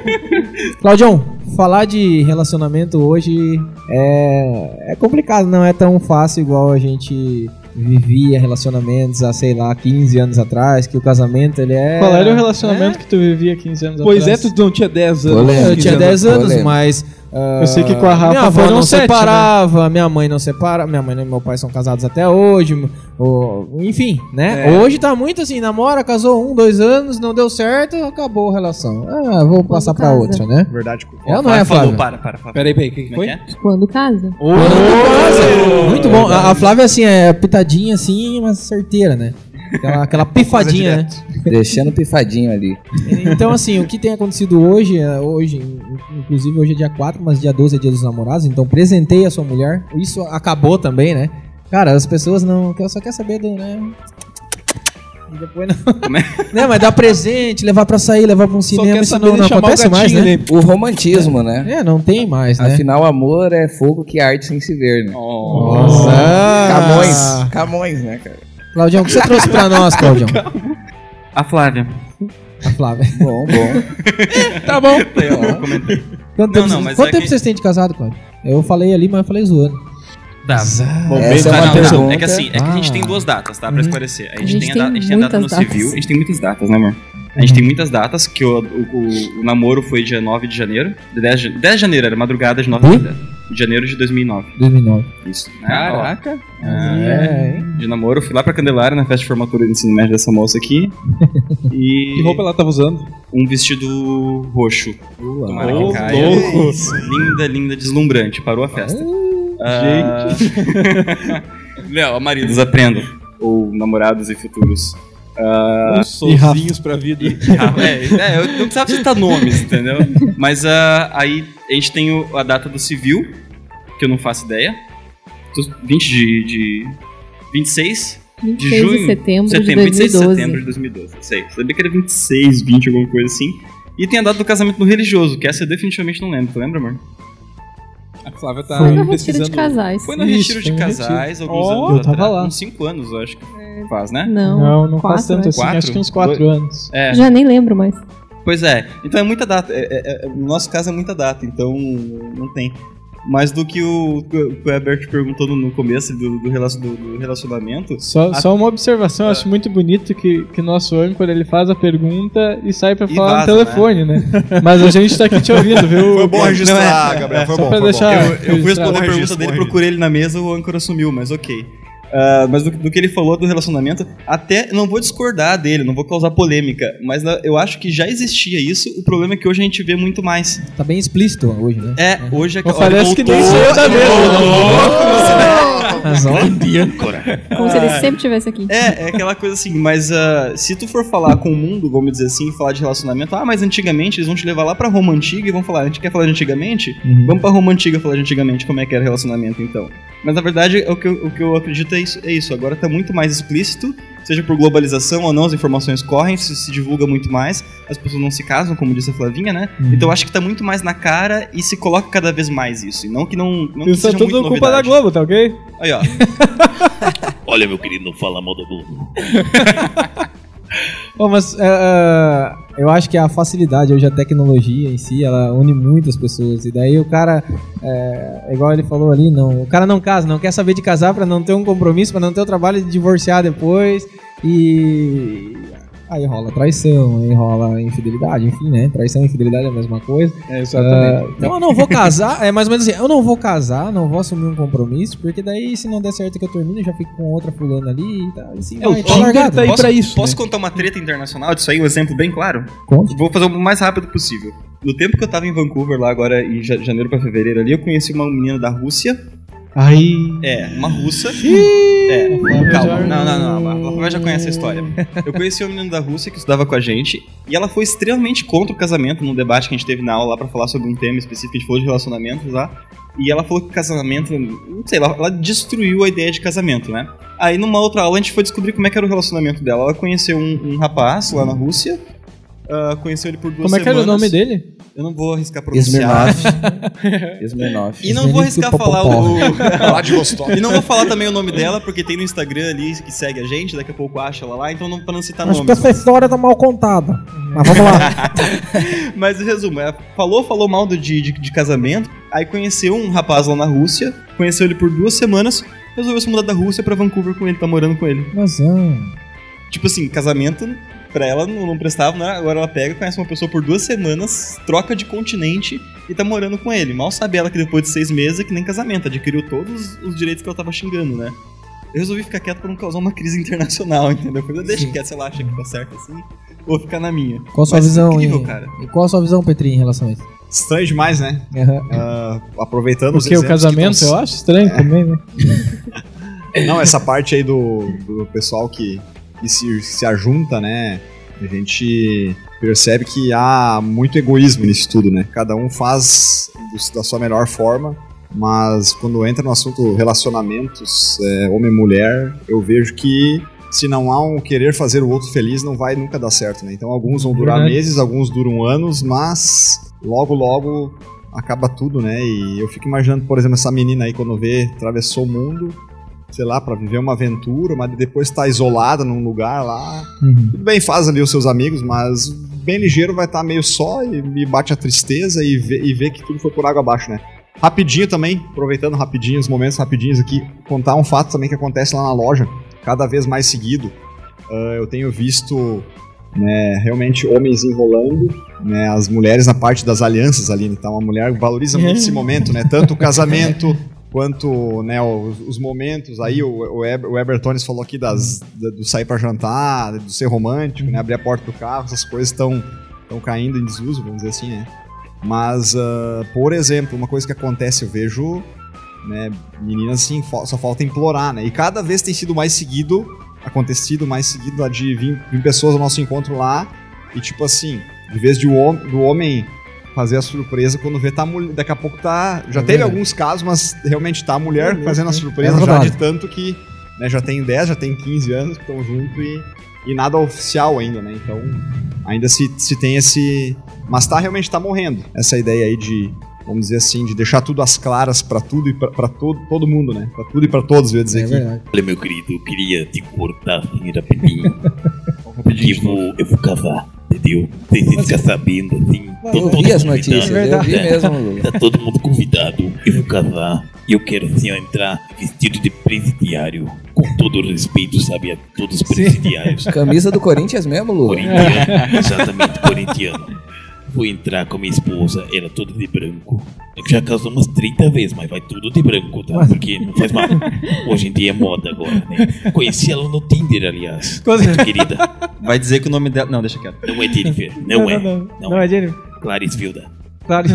S3: Claudião, falar de relacionamento hoje é, é complicado, não é tão fácil igual a gente vivia relacionamentos há, sei lá, 15 anos atrás, que o casamento ele é...
S4: Qual era o relacionamento que tu vivia 15 anos
S6: Pois é,
S4: atrás?
S6: tu não tinha 10 anos.
S5: Polêmica.
S3: Eu tinha 10 anos,
S5: Polêmica.
S3: mas. Ah,
S4: Eu sei que com a Rafa
S3: minha avó não
S4: sete, né?
S3: separava, minha mãe não separa, minha mãe e meu pai são casados até hoje. o- enfim, né?
S6: É.
S3: Hoje tá muito assim, namora, casou um, dois anos, não deu certo, acabou a relação. Ah, vou passar pra
S9: casa.
S3: outra, né?
S7: Verdade.
S3: É ou não é,
S8: falou,
S3: Flávio?
S8: para, para, para.
S6: Peraí, peraí, o que, que
S8: Como é
S6: foi?
S8: que é?
S9: Quando casa?
S3: Muito bom. A, a Flávia, assim, é pitadinha, assim, mas certeira, né? Aquela, aquela pifadinha, né?
S5: Deixando pifadinho ali.
S3: Então, assim, o que tem acontecido hoje, é, hoje, in- inclusive hoje é dia 4, mas dia 12 é dia dos namorados, então presentei a sua mulher. Isso acabou também, né? Cara, as pessoas não. Só quer saber do, né? E depois não.
S8: Como é?
S3: né, mas dar presente, levar pra sair, levar pra um cinema, isso não, não acontece mais, né?
S6: né?
S5: O romantismo, né?
S3: É, não tem mais, né?
S5: Afinal, amor é fogo que arde sem se ver, né?
S3: Nossa!
S5: Camões. Camões, né, cara?
S3: Claudião, o que você trouxe pra nós, Claudião?
S8: A Flávia.
S3: A Flávia.
S5: Bom, bom.
S3: Tá bom.
S8: Eu comentei.
S3: Quanto
S8: Não,
S3: tempo,
S8: não, mas
S3: quanto
S8: é
S3: tempo
S8: que-
S3: vocês têm de casado, Cláudio? Eu falei ali, mas eu falei zoando.
S8: Tá.
S5: Bom,
S8: Tá,
S5: Essa é uma
S8: não, não,
S5: pergunta.
S8: É que assim, é que a gente
S3: Ah.
S8: tem duas datas, tá? Pra esclarecer. A gente,
S9: gente
S8: tem, a, da- a gente tem a data no
S9: muitas datas.
S8: civil, a gente tem muitas datas, né, amor? A gente tem muitas datas, que o, o, o- o namoro foi dia 9 de janeiro. de 10, de 10 de janeiro, era madrugada de 9 de, de janeiro de 2009.
S3: 2009.
S8: Isso. né?
S6: Caraca.
S8: Ó, é, de namoro, fui lá pra Candelária na festa de formatura do ensino médio dessa moça aqui. e
S6: Que roupa ela tava usando?
S8: um vestido roxo. Tomara que caia.
S6: louco.
S8: Linda, linda, deslumbrante. Parou a festa. Ah, Léo, maridos, aprendam. Ou namorados e futuros. Ah,
S6: Uns solzinhos pra vida.
S8: é, é, eu não precisava citar nomes, entendeu? Mas ah, aí a gente tem o- a data do civil, que eu não faço ideia. Tô- 20 de. de 26 de
S9: 26
S8: junho.
S9: de setembro,
S8: setembro,
S9: de
S8: 26 de
S9: 2012.
S8: setembro de 2012. Sei. Sabia que era 26, 20, alguma coisa assim. E tem a data do casamento no religioso, que essa eu definitivamente não lembro. Tu lembra, amor?
S6: A Flávia tá
S9: Foi no retiro
S6: pesquisando.
S9: de casais.
S8: Foi no
S4: Isso,
S8: retiro de casais,
S4: retiro.
S8: alguns
S4: Ó,
S8: anos
S4: eu tava
S8: atrás.
S4: lá.
S8: Uns 5 anos, eu acho que faz, né?
S9: Não,
S4: Não, não faz
S9: quatro,
S4: tanto
S9: acho.
S4: assim,
S8: Quatro?
S4: acho que uns 4
S8: Dois?
S4: anos.
S8: É.
S9: Já nem lembro mais.
S8: Pois é. Então é muita data. É- é- é- no nosso caso é muita data, então não tem. Mas do que o, que o Herbert perguntou no, no começo do, do, do- do relacionamento.
S4: Só,
S8: a-
S4: só uma observação, eu acho muito bonito que, que nosso âncora ele faz a pergunta e sai pra
S8: E
S4: falar
S8: vaza,
S4: no telefone, né? Mas a gente tá aqui te ouvindo, viu?
S7: Foi bom registrar,
S8: Não, é-
S7: Gabriel. Foi
S4: só
S7: bom.
S4: pra
S7: Foi
S4: deixar-
S7: bom.
S8: Eu, eu fui responder a pergunta dele, procurei ele na mesa, o âncora sumiu, mas ok. Ah, mas do, do que ele falou do relacionamento, até não vou discordar dele, não vou causar polêmica, mas eu acho que já existia isso. O problema é que hoje a gente vê muito mais.
S3: Tá bem explícito hoje, né?
S8: É, hoje é que.
S4: Parece que nem
S8: voltou.
S4: saiu da mesa.
S9: Como se ele sempre estivesse aqui.
S8: É, é aquela coisa assim, mas ah, se tu for falar com o mundo, vamos dizer assim, falar de relacionamento, ah, mas antigamente eles vão te levar lá pra Roma Antiga e vão falar, a gente quer falar de antigamente? Vamos pra Roma Antiga falar de antigamente, como é que era o relacionamento então. Mas na verdade, o que eu, o que eu acredito é isso, é isso. Agora tá muito mais explícito, seja por globalização ou não, as informações correm, se, se divulga muito mais, as pessoas não se casam, como disse a Flavinha, né? Então eu acho que tá muito mais na cara e se coloca cada vez mais isso. E não que não, não que
S4: Isso é
S8: seja
S4: tudo
S8: muito
S4: culpa da
S8: novidade.
S4: Globo, tá ok?
S8: Aí, ó.
S13: Olha, meu querido, não fala mal da Globo.
S3: Bom, mas é, é, eu acho que a facilidade hoje, a tecnologia em si, ela une muitas pessoas. E daí o cara, é, igual ele falou ali, não, o cara não casa, não quer saber de casar pra não ter um compromisso, pra não ter o trabalho de divorciar depois. E aí rola traição, aí rola infidelidade, enfim, né? Traição e infidelidade é a mesma coisa.
S4: É, exatamente.
S3: Ah, então eu não vou casar, é mais ou menos assim, eu não vou casar, não vou assumir um compromisso, porque daí se não der certo que eu termino, eu já fico com outra fulana ali e tal. Assim,
S8: É, o
S3: vai, tá
S8: Tinder
S3: largado.
S8: tá aí pra isso. Posso contar uma treta internacional disso aí, um exemplo bem claro?
S3: Conte.
S8: Vou fazer o mais rápido possível. No tempo que eu tava em Vancouver, lá agora em ja- janeiro pra fevereiro ali, eu conheci uma menina da Rússia.
S4: Aí.
S8: É, uma russa. É, calma. Não, não, não. A Rafael já conhece a história. Eu conheci uma menina da Rússia que estudava com a gente e ela foi extremamente contra o casamento num debate que a gente teve na aula lá pra falar sobre um tema específico. A gente falou de relacionamentos lá. E ela falou que casamento, não sei, ela, ela destruiu a ideia de casamento, né? Aí numa outra aula a gente foi descobrir como é que era o relacionamento dela. Ela conheceu um, um rapaz lá na Rússia. ah, conheceu ele por duas
S4: Como é que era o
S8: semanas.
S4: nome dele?
S8: Eu não vou arriscar pronunciar.
S5: Smirnoff.
S8: E não vou arriscar falar o.
S7: Vladivostok.
S8: e não vou falar também o nome dela, porque tem no Instagram ali que segue a gente, daqui a pouco acha ela lá, então não, pra não citar
S3: Acho que
S8: nomes.
S3: essa história tá mal contada. Mas vamos lá.
S8: Mas em resumo, ela falou, falou mal do, de, de, de casamento, aí conheceu um rapaz lá na Rússia, conheceu ele por duas semanas, resolveu se mudar da Rússia pra Vancouver com ele, tá morando com ele.
S3: Mas, ah,
S8: Tipo assim, casamento pra ela não, não prestava, né? Agora ela pega, conhece uma pessoa por duas semanas, troca de continente e tá morando com ele. Mal sabe ela que depois de seis meses é que nem casamento, adquiriu todos os direitos que ela tava xingando, né? Eu resolvi ficar quieto pra não causar uma crise internacional, entendeu? Eu deixa quieto, se ela acha que tá certo assim, vou ficar na minha.
S3: qual a sua
S8: Mas
S3: visão,
S8: incrível,
S3: hein?
S8: cara.
S3: E qual a sua visão, Petri, em relação a isso?
S7: Estranho demais, né?
S3: Aham.
S7: Ah, aproveitando os
S4: Porque o
S7: exemplos que
S4: casamento
S7: tão-
S4: eu acho estranho também, né?
S7: Não, essa parte aí do, do pessoal que, se, se ajunta, né? A gente percebe que há muito egoísmo nisso tudo, né? Cada um faz da sua melhor forma, mas quando entra no assunto relacionamentos, é, homem e mulher, eu vejo que se não há um querer fazer o outro feliz, não vai nunca dar certo, né? Então alguns vão durar
S4: Verdade.
S7: meses, alguns duram anos, mas logo, logo acaba tudo, né? E eu fico imaginando, por exemplo, essa menina aí quando vê, atravessou o mundo, sei lá, pra viver uma aventura, mas depois tá isolada num lugar lá.
S3: Uhum.
S7: Tudo bem, faz ali os seus amigos, mas bem ligeiro vai estar meio só e me bate a tristeza e vê, e vê que tudo foi por água abaixo, né? Rapidinho também, aproveitando rapidinho, os momentos rapidinhos aqui, contar um fato também que acontece lá na loja, cada vez mais seguido. Ah, eu tenho visto né, realmente homens enrolando, né, as mulheres na parte das alianças ali. Então a mulher valoriza muito esse momento, né? Tanto o casamento quanto né, os, os momentos. Aí o, o, Eber, o falou aqui das, da- do sair para jantar, do ser romântico, né, abrir a porta do carro, essas coisas estão caindo em desuso, vamos dizer assim, né? Mas, ah, por exemplo, uma coisa que acontece, eu vejo né, meninas assim, só falta implorar, né? E cada vez tem sido mais seguido, acontecido mais seguido de vir, vir pessoas ao nosso encontro lá e tipo assim, de vez de do homem fazer a surpresa quando vê tá a mulher, daqui a pouco tá, já
S3: É
S7: teve
S3: verdade.
S7: alguns casos, mas realmente tá a mulher
S3: É
S7: fazendo a
S3: mesmo,
S7: surpresa
S3: é
S7: já de tanto que, né, já tem 10, já tem 15 anos que estão junto e, e nada oficial ainda, né? Então, ainda se, se tem esse mas tá realmente tá morrendo. Essa ideia aí de, vamos dizer assim, de deixar tudo às claras pra tudo e pra, pra todo, todo mundo, né? Pra tudo e pra todos, eu ia dizer
S3: É
S7: aqui.
S3: verdade.
S13: Olha, meu querido, eu queria te cortar assim rapidinho. Porque eu vou, eu vou entendeu? Sem você ficar sabendo, assim.
S5: Eu vi as notícias, eu vi mesmo, Lula.
S13: Tá todo mundo convidado. Eu vou casar. E eu quero, assim, ó, entrar vestido de presidiário. Com todo o respeito, sabe, a todos os presidiários.
S5: Camisa do Corinthians mesmo, Lula?
S13: Corintiano, exatamente, corintiano. Vou entrar com a minha esposa, ela toda de branco. Eu já casou umas 30 vezes, mas vai tudo de branco, tá? Porque não faz mal. Hoje em dia é moda agora, né? Conheci ela no Tinder, aliás. Muito querida.
S8: Vai dizer que o nome dela. Não, deixa quieto.
S13: Não é Jennifer, não, é.
S4: Não, não, não é Jennifer.
S13: Clarice Vilda.
S4: Claro.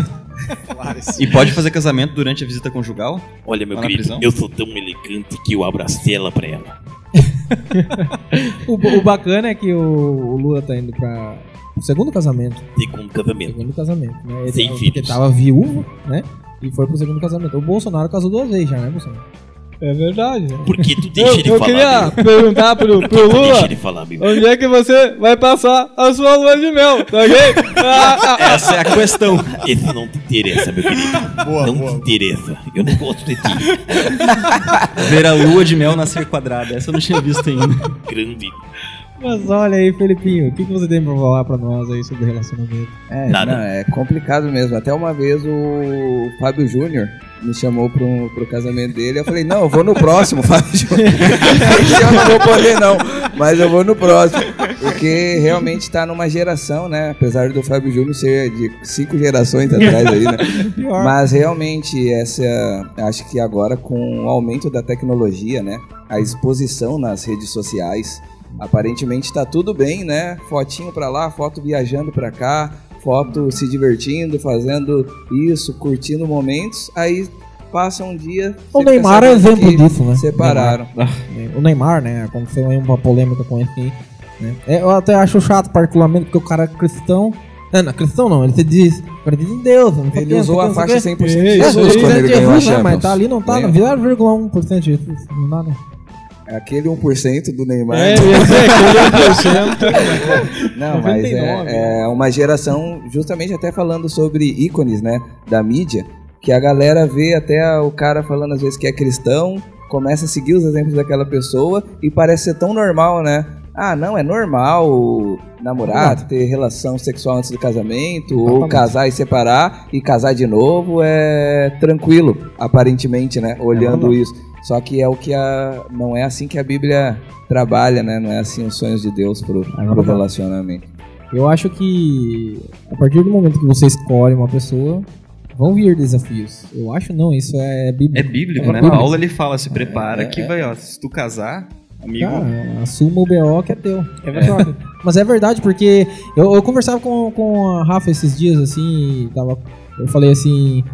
S8: E pode fazer casamento durante a visita conjugal?
S13: Olha, meu
S8: Lá
S13: querido,
S8: prisão?
S13: eu sou tão elegante que eu abro a cela pra ela.
S3: O, o bacana é que o, o Lula tá indo pra segundo casamento.
S13: Segundo casamento.
S3: Segundo casamento, né? Ele,
S13: Sem
S3: porque
S13: filhos.
S3: tava viúvo, né? E foi pro segundo casamento. O Bolsonaro casou duas vezes já, né, Bolsonaro?
S4: É verdade. né?
S13: Por que tu deixa
S4: eu,
S13: ele
S4: eu
S13: falar,
S4: queria
S13: meu?
S4: perguntar pro, pro
S13: Tu
S4: Lula
S13: deixa ele falar, meu.
S4: onde é que você vai passar a sua lua de mel, tá ok?
S8: Essa é a questão.
S13: Esse não te interessa, meu querido.
S7: Boa,
S13: não
S7: boa.
S13: te interessa. Eu não gosto de ti.
S8: Ver a lua de mel nascer quadrada. Essa eu não tinha visto ainda.
S13: Grande.
S3: Mas olha aí, Felipinho, o que, que você tem pra falar pra nós aí sobre relacionamento?
S5: É, não, é complicado mesmo. Até uma vez o Fábio Júnior me chamou pro, pro casamento dele. Eu falei, não, eu vou no próximo, Fábio Júnior. Eu não vou poder, não. Mas eu vou no próximo. Porque realmente tá numa geração, né? Apesar do Fábio Júnior ser de cinco gerações atrás aí, né? Mas realmente, essa. Acho que agora, com o aumento da tecnologia, né? A exposição nas redes sociais. Aparentemente tá tudo bem, né? Fotinho pra lá, foto viajando pra cá, foto se divertindo, fazendo isso, curtindo momentos. Aí passa um dia.
S3: O Neymar é exemplo disso, né?
S5: Separaram.
S3: O Neymar, né? Aconteceu aí uma polêmica com ele. Né? É, Eu até acho chato, particularmente, porque o cara é cristão. Não, não, cristão não, ele se diz, acredita em Deus. Não
S5: Ele usou a faixa
S3: não sei o
S5: 100%
S3: quê.
S5: de
S3: É,
S5: Jesus quando ele
S3: é
S5: ganhou a
S3: Jesus, né? Mas tá ali, não tá,
S5: Lembra?
S3: 0,1% de Jesus. Não dá, não.
S5: Aquele 1% do Neymar.
S4: É, aquele 1%.
S5: Não, mas
S4: 99.
S5: é, é uma geração, justamente até falando sobre ícones, né, da mídia, que a galera vê até o cara falando às vezes que é cristão, começa a seguir os exemplos daquela pessoa e parece ser tão normal, né? Ah, não, é normal namorar, ter relação sexual antes do casamento, ou casar e separar, e casar de novo é tranquilo, aparentemente, né? Olhando
S3: verdade.
S5: isso. Só que é o que a. Não é assim que a Bíblia trabalha, né? Não é assim os sonhos de Deus pro, pro relacionamento.
S3: Eu acho que a partir do momento que você escolhe uma pessoa, vão vir desafios. Eu acho não, isso é bíblico.
S8: É bíblico,
S3: É
S8: né?
S3: bíblico.
S8: Na aula ele fala, se prepara
S5: É,
S8: que
S5: é.
S8: vai, ó, se tu casar, amigo...
S3: Cara, assuma o BO que é teu. É verdade. Mas é verdade, porque eu, eu conversava com, com a Rafa esses dias, assim, tava, eu falei assim.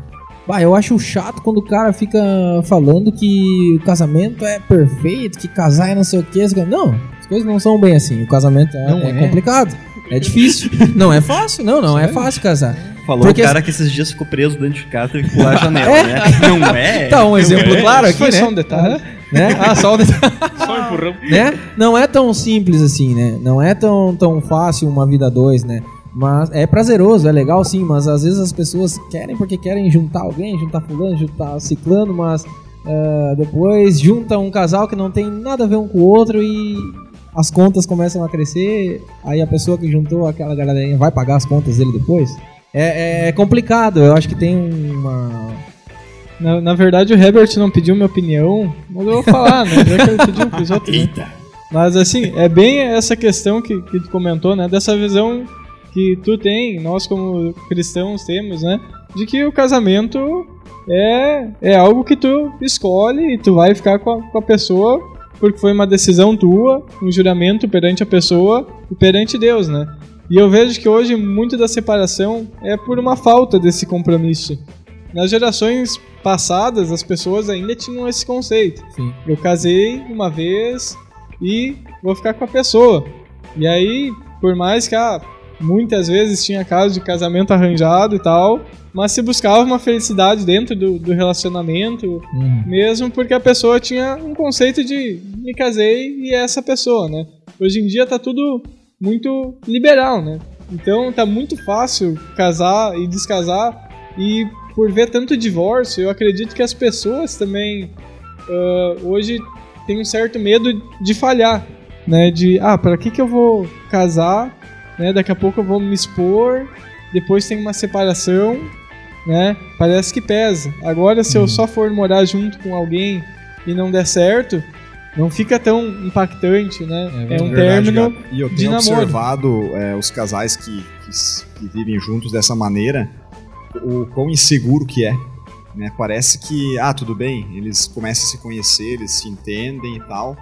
S3: Bah, eu acho chato quando o cara fica falando que o casamento é perfeito, que casar é não sei o que. Não, as coisas não são bem assim. O casamento é,
S4: Não
S3: é
S4: é?
S3: complicado, é difícil. não é fácil, não, não é fácil casar.
S8: Falou
S3: Porque-
S8: o cara que esses dias ficou preso dentro de casa, teve que pular a janela,
S3: É?
S8: né? Não é?
S3: Tá, um exemplo
S8: é.
S3: claro aqui,
S4: foi
S3: né?
S4: só um detalhe.
S3: né? Ah, só o detalhe.
S6: Só um empurrão.
S3: né? Não é tão simples assim, né? Não é tão, tão fácil uma vida a dois, né? Mas é prazeroso, é legal sim, mas às vezes as pessoas querem porque querem juntar alguém, juntar fulano, juntar ciclano, mas ah, depois junta um casal que não tem nada a ver um com o outro e as contas começam a crescer, aí a pessoa que juntou aquela galerinha vai pagar as contas dele depois. É, é complicado, eu acho que tem uma.
S4: Na, na verdade, o Herbert não pediu minha opinião, mas eu vou falar, né? Já que ele pediu pros outros. né?
S13: Eita.
S4: Mas assim, é bem essa questão que, que tu comentou, né? Dessa visão que tu tem, nós como cristãos temos, né? De que o casamento é, é algo que tu escolhe e tu vai ficar com a, com a pessoa porque foi uma decisão tua, um juramento perante a pessoa e perante Deus, né? E eu vejo que hoje muito da separação é por uma falta desse compromisso. Nas gerações passadas, as pessoas ainda tinham esse conceito.
S3: Sim.
S4: Eu casei uma vez e vou ficar com a pessoa. E aí, por mais que ah, muitas vezes tinha casos de casamento arranjado e tal, mas se buscava uma felicidade dentro do, do relacionamento,
S3: Uhum.
S4: mesmo porque a pessoa tinha um conceito de me casei e é essa pessoa, né? Hoje em dia tá tudo muito liberal, né? Então tá muito fácil casar e descasar e por ver tanto divórcio, eu acredito que as pessoas também ah, hoje têm um certo medo de falhar, né? De ah, para que que eu vou casar, né? Daqui a pouco eu vou me expor, depois tem uma separação, né? Parece que pesa. Agora se eu só for morar junto com alguém e não der certo, não fica tão impactante, né? É, um
S7: Verdade,
S4: término
S7: cara. E eu tenho observado é, os casais que, que, que vivem juntos dessa maneira, o quão inseguro que é. Né? Parece que, ah, tudo bem, eles começam a se conhecer, eles se entendem e tal.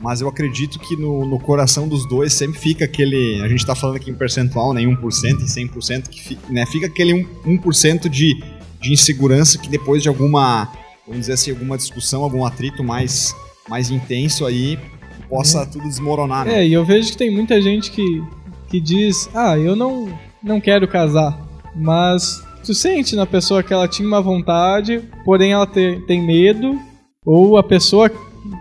S7: Mas eu acredito que no, no coração dos dois sempre fica aquele. A gente tá falando aqui em percentual, né? Em 1% e 100%, que fi- né? fica aquele 1%, 1 de, de insegurança que depois de alguma, vamos dizer assim, alguma discussão, algum atrito mais, mais intenso aí, possa tudo desmoronar, né?
S4: É, e eu vejo que tem muita gente que, que diz: Ah, eu não, não quero casar. Mas tu sente na pessoa que ela tinha uma vontade, porém ela te- tem medo, ou a pessoa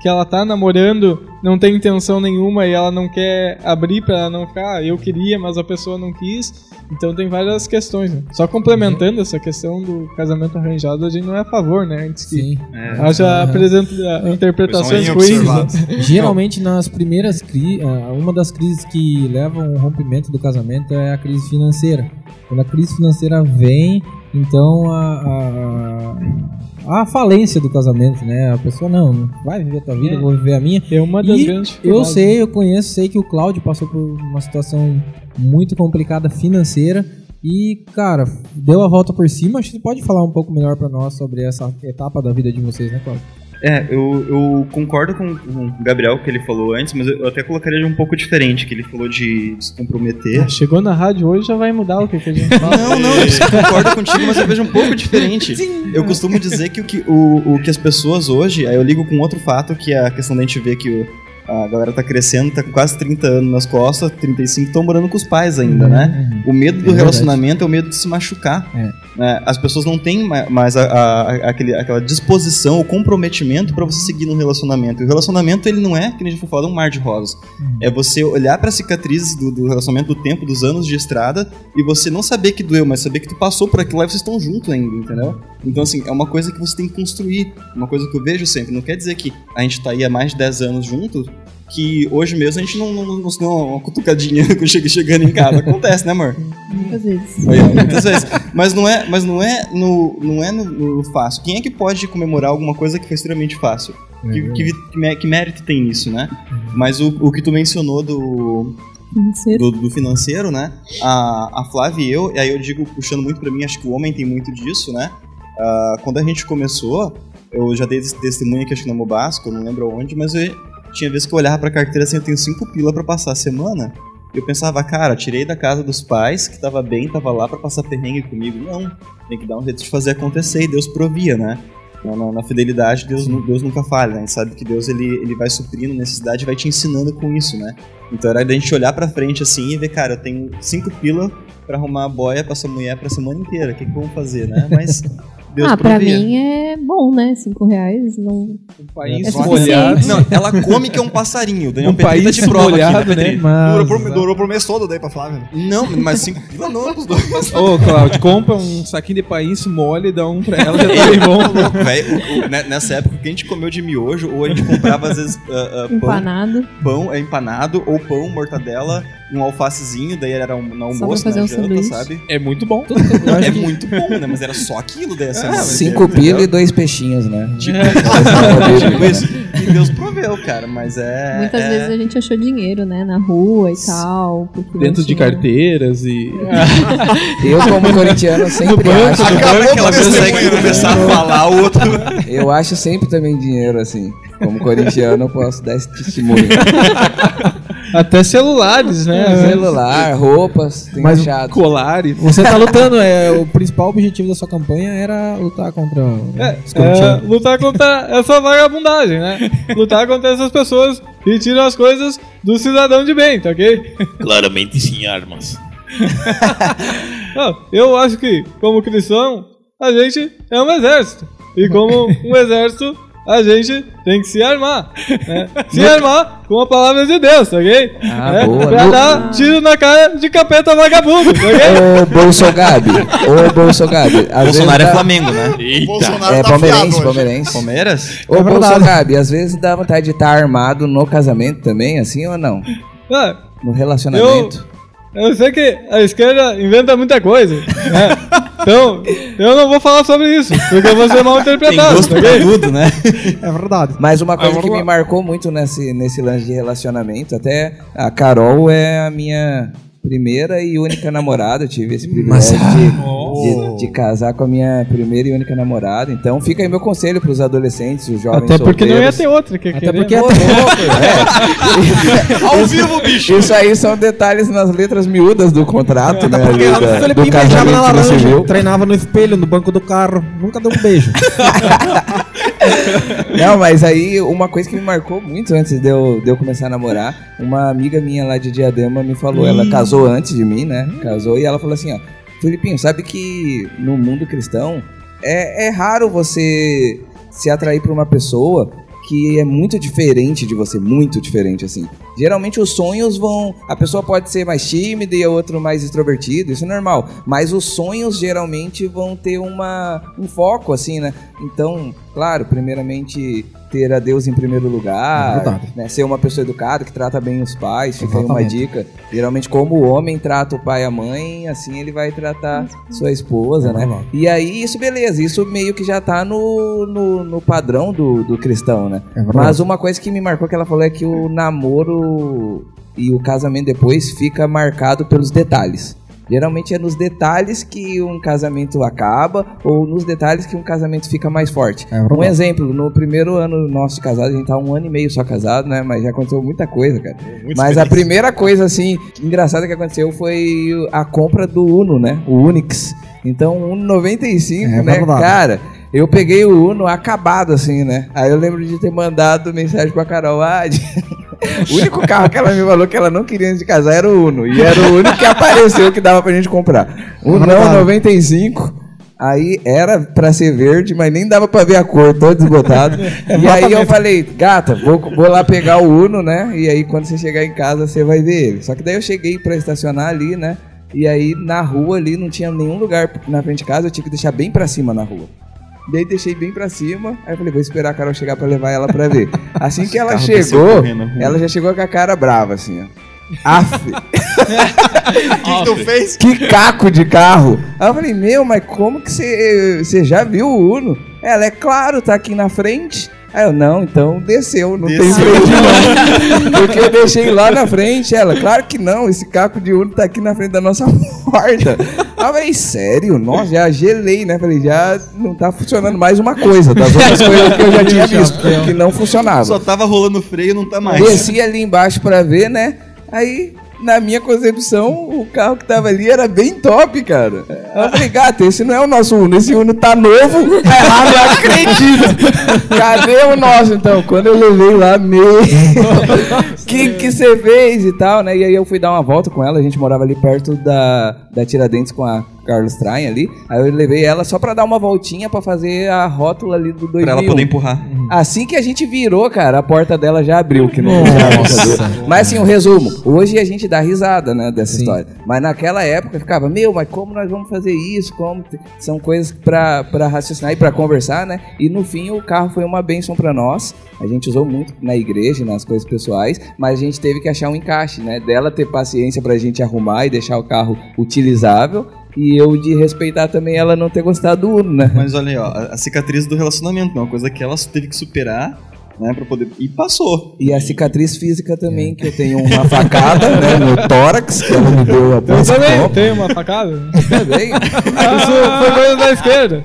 S4: que ela tá namorando, não tem intenção nenhuma e ela não quer abrir pra ela não ficar, ah, eu queria, mas a pessoa não quis. Então tem várias questões. Né? Só complementando essa questão do casamento arranjado, a gente não é a favor, né? Antes que
S3: Sim.
S4: haja
S3: Aham.
S4: apresenta interpretações ruins. né?
S3: Geralmente nas primeiras crises, uma das crises que levam ao rompimento do casamento é a crise financeira. Quando a crise financeira vem, então a, a, a falência do casamento, né? A pessoa não, vai viver a tua vida, eu vou viver a minha.
S4: É uma das
S3: E
S4: grandes
S3: Eu sei, eu conheço, sei que o Cláudio passou por uma situação muito complicada financeira e, cara, deu a volta por cima. Acho que você pode falar um pouco melhor pra nós sobre essa etapa da vida de vocês, né, Cláudio?
S8: É, eu, eu concordo com, com o Gabriel que ele falou antes, mas eu até colocaria de um pouco diferente, que ele falou de se comprometer.
S4: Ah, Chegou na rádio hoje já vai mudar o que, que a gente fala.
S8: Não, não, eu concordo contigo, mas eu vejo um pouco diferente. Eu costumo dizer que o que, o, o que as pessoas hoje, aí eu ligo com outro fato, que é a questão da gente ver que o- a galera tá crescendo, tá com quase 30 anos nas costas, 35 estão morando com os pais ainda, né? O medo do
S3: verdade.
S8: relacionamento é o medo de se machucar. Né? As pessoas não têm ma- mais a- a- aquele- aquela disposição, o comprometimento pra você seguir no relacionamento. E o relacionamento, ele não é, que a gente foi falando, um mar de rosas. É você olhar pra cicatrizes do, do relacionamento, do tempo, dos anos de estrada, e você não saber que doeu, mas saber que tu passou por aquilo lá e vocês estão juntos ainda, entendeu? Então, assim, é uma coisa que você tem que construir. Uma coisa que eu vejo sempre. Não quer dizer que a gente tá aí há mais de 10 anos juntos, que hoje mesmo a gente não, não, não, não se deu uma cutucadinha quando chega chegando em casa. Acontece, né, amor?
S9: Muitas vezes.
S8: Muitas vezes. Mas não é, mas não é no, não é no, no fácil. Quem é que pode comemorar alguma coisa que foi extremamente fácil? Que, que, que que mérito tem nisso, né? Mas o, o que tu mencionou do, do, do financeiro, né? A, a Flávia e eu, e aí eu digo, puxando muito pra mim, acho que o homem tem muito disso, né? Ah, quando a gente começou, eu já dei esse testemunho aqui, acho que na Mobasco, eu não lembro onde, mas eu tinha vezes que eu olhava pra carteira assim, eu tenho cinco pila pra passar a semana. Eu pensava, cara, tirei da casa dos pais, que tava bem, tava lá pra passar perrengue comigo. Não, tem que dar um jeito de fazer acontecer e Deus provia, né? Na, na- na fidelidade, Deus, Deus nunca falha, né? A gente sabe que Deus ele, ele vai suprindo necessidade e vai te ensinando com isso, né? Então era da gente olhar pra frente assim e ver, cara, eu tenho cinco pila pra arrumar a boia pra essa mulher pra semana inteira. O que, que vamos fazer, né? Mas Deus
S9: ah, pra
S8: provia.
S9: mim é bom, né? Cinco reais não.
S8: país
S9: é
S8: molhado. Não, ela come que é um passarinho. Daniel
S7: Um
S8: Petri tá
S7: país
S8: de prova
S7: molhado,
S8: aqui, né? Petri?
S7: Mas- Durou por- durou por mês todo daí pra Flávia. né?
S8: Não, mas cinco pila não pros dois.
S2: Ô, Claudio, compra um saquinho de país, molha e dá um pra ela, já tá bem bom.
S8: Véi, o- o- né, nessa época, o que a gente comeu de miojo, ou a gente comprava, às vezes, ah, pão.
S9: Empanado.
S8: Pão é empanado, ou pão, mortadela, um alfacezinho, daí era um, no almoço,
S9: fazer
S8: na
S9: um
S8: janta,
S9: sanduíche.
S8: sabe?
S2: É muito bom.
S8: É muito bom, né? Mas era só aquilo daí, assim.
S5: Cinco pila e dois peixinhos, né?
S8: Tipo, tipo isso. E Deus proveu, cara, mas é...
S9: Muitas
S8: é-
S9: vezes a gente achou dinheiro, né? Na rua e tal.
S2: Dentro de
S9: tinha-
S2: carteiras e.
S5: Eu, como corintiano, sempre
S2: banco,
S5: acho.
S2: banco,
S8: que ela consegue começar a falar, o outro.
S5: Eu acho sempre também dinheiro, assim. Como corintiano, eu posso dar esse testemunho.
S4: Até celulares, né?
S5: Celular, roupas, tem
S3: Mas
S5: achado.
S2: Colares.
S3: Você tá lutando, é, o principal objetivo da sua campanha era lutar contra
S4: É, é, lutar contra essa vagabundagem, né? Lutar contra essas pessoas que tiram as coisas do cidadão de bem, tá ok?
S13: Claramente sem armas.
S4: Não, eu acho que, como cristão, a gente é um exército. E como um exército, a gente tem que se armar. Né? Se armar com a palavra de Deus, tá ok?
S5: Ah,
S4: É,
S5: boa.
S4: Pra
S5: No-
S4: dar tiro na cara de capeta vagabundo, tá ok?
S5: Ô, Bolsogabi, ô, Bolsogabi. às vezes
S8: Bolsonaro é Flamengo, né?
S5: É palmeirense, palmeirense.
S8: Palmeiras?
S5: Ô,
S3: É verdade.
S5: Bolsogabi, às vezes dá vontade de estar armado no casamento também, assim ou não?
S4: Ah,
S5: No relacionamento?
S4: Eu sei que a esquerda inventa muita coisa, né? Então, eu não vou falar sobre isso, porque eu vou ser mal interpretado,
S8: gosto
S4: tá
S8: pra tudo, né?
S3: É verdade.
S5: Mas uma coisa que me marcou muito nesse, nesse lance de relacionamento, até a Carol é a minha primeira e única namorada. Eu tive esse privilégio de, de, de casar com a minha primeira e única namorada. Então fica aí meu conselho para os adolescentes, os jovens
S4: Até porque não ia
S5: solteiros.
S4: ter outra que
S3: Até
S4: querer.
S3: porque
S5: Ô, louco, é.
S8: Ao vivo, bicho!
S5: Isso aí são detalhes nas letras miúdas do contrato, né? ali
S3: Porque
S5: da-
S3: o
S5: do
S3: Felipinho beijava na
S5: casamento
S3: laranja,
S5: civil.
S3: treinava no espelho, no banco do carro, nunca deu um beijo.
S5: Não, mas aí uma coisa que me marcou muito antes de eu, de eu começar a namorar, uma amiga minha lá de Diadema me falou, ela casou antes de mim, né? Casou e ela falou assim, ó, Felipinho, sabe que no mundo cristão é, é raro você se atrair por uma pessoa que é muito diferente de você, muito diferente assim. Geralmente os sonhos vão, a pessoa pode ser mais tímida e a outra mais extrovertido, isso é normal, mas os sonhos geralmente vão ter uma um foco assim, né? Então, claro, primeiramente ter a Deus em primeiro
S3: É
S5: lugar,
S3: verdade.
S5: né? ser uma pessoa educada que trata bem os pais, fica aí uma dica. Geralmente como o homem trata o pai e a mãe, assim ele vai tratar sua esposa,
S3: É
S5: né?
S3: verdade.
S5: E aí, isso beleza, isso meio que já tá no, no, no padrão do, do cristão, né?
S3: É.
S5: Mas uma coisa que me marcou que ela falou é que o namoro e o casamento depois fica marcado pelos detalhes. Geralmente é nos detalhes que um casamento acaba ou nos detalhes que um casamento fica mais forte.
S3: É
S5: um exemplo, no primeiro ano nosso casado, a gente tá um ano e meio só casado, né? Mas já aconteceu muita coisa, cara. Mas a primeira coisa, assim, engraçada que aconteceu foi a compra do Uno, né? O Unix. Então, o Uno 95,
S3: É
S5: né? Cara, eu peguei o Uno acabado, assim, né? Aí eu lembro de ter mandado mensagem pra Carol. Ah, o único carro que ela me falou que ela não queria antes de casar era o Uno. E era o único que apareceu que dava pra gente comprar. O não 95. Aí era pra ser verde, mas nem dava pra ver a cor, todo desbotado. e aí eu falei, gata, vou, vou lá pegar o Uno, né? E aí quando você chegar em casa, você vai ver ele. Só que daí eu cheguei pra estacionar ali, né? E aí na rua ali não tinha nenhum lugar na frente de casa, eu tive que deixar bem pra cima na rua. Daí deixei bem pra cima, aí eu falei, vou esperar a Carol chegar pra levar ela pra ver. Assim que ela chegou,
S8: rua.
S5: ela já chegou com a cara brava, assim, ó. Aff,
S8: O que, que tu fez?
S5: que caco de carro. Aí eu falei, meu, mas como que você você já viu o Uno? Ela, é claro, tá aqui na frente. Aí eu, não, então desceu, não tem
S8: Desceu.
S5: frente não. Porque eu deixei lá na frente. Ela, claro que não, esse caco de Uno tá aqui na frente da nossa porta. Aí eu falei, sério? Nossa, já gelei, né? Falei, já não tá funcionando mais uma coisa das outras coisas que eu já tinha visto, que não funcionava.
S8: Só tava rolando freio, não tá mais.
S5: Desci ali embaixo pra ver, né? Aí, na minha concepção, o carro que tava ali era bem top, cara. Eu falei, gato, esse não é o nosso Uno, esse Uno tá novo. Ah, não acredito. Cadê o nosso, então? Quando eu levei lá, meu... que que você fez e tal, né? E aí eu fui dar uma volta com ela, a gente morava ali perto da, da Tiradentes com a Carlos Traem ali. Aí eu levei ela só pra dar uma voltinha pra fazer a rótula ali do 2001.
S8: Pra ela poder empurrar.
S5: Assim que a gente virou, cara, a porta dela já abriu, que não. Mas assim, o resumo. Hoje a gente dá risada, né, dessa história. Mas naquela época ficava, meu, mas como nós vamos fazer isso? Como São coisas pra, pra raciocinar e pra conversar, né? E no fim o carro foi uma bênção pra nós. A gente usou muito na igreja, nas coisas pessoais, mas a gente teve que achar um encaixe, né? Dela ter paciência pra gente arrumar e deixar o carro utilizável. E eu de respeitar também ela não ter gostado do Uno, né?
S8: Mas olha aí, ó, a cicatriz do relacionamento, né? uma coisa que ela teve que superar, né, pra poder... E passou.
S5: E a cicatriz física também, que eu tenho uma facada né, no tórax, que ela me deu
S4: Eu
S5: após a
S4: também
S5: Copa.
S4: tenho uma facada.
S5: Também.
S4: Isso foi coisa da esquerda.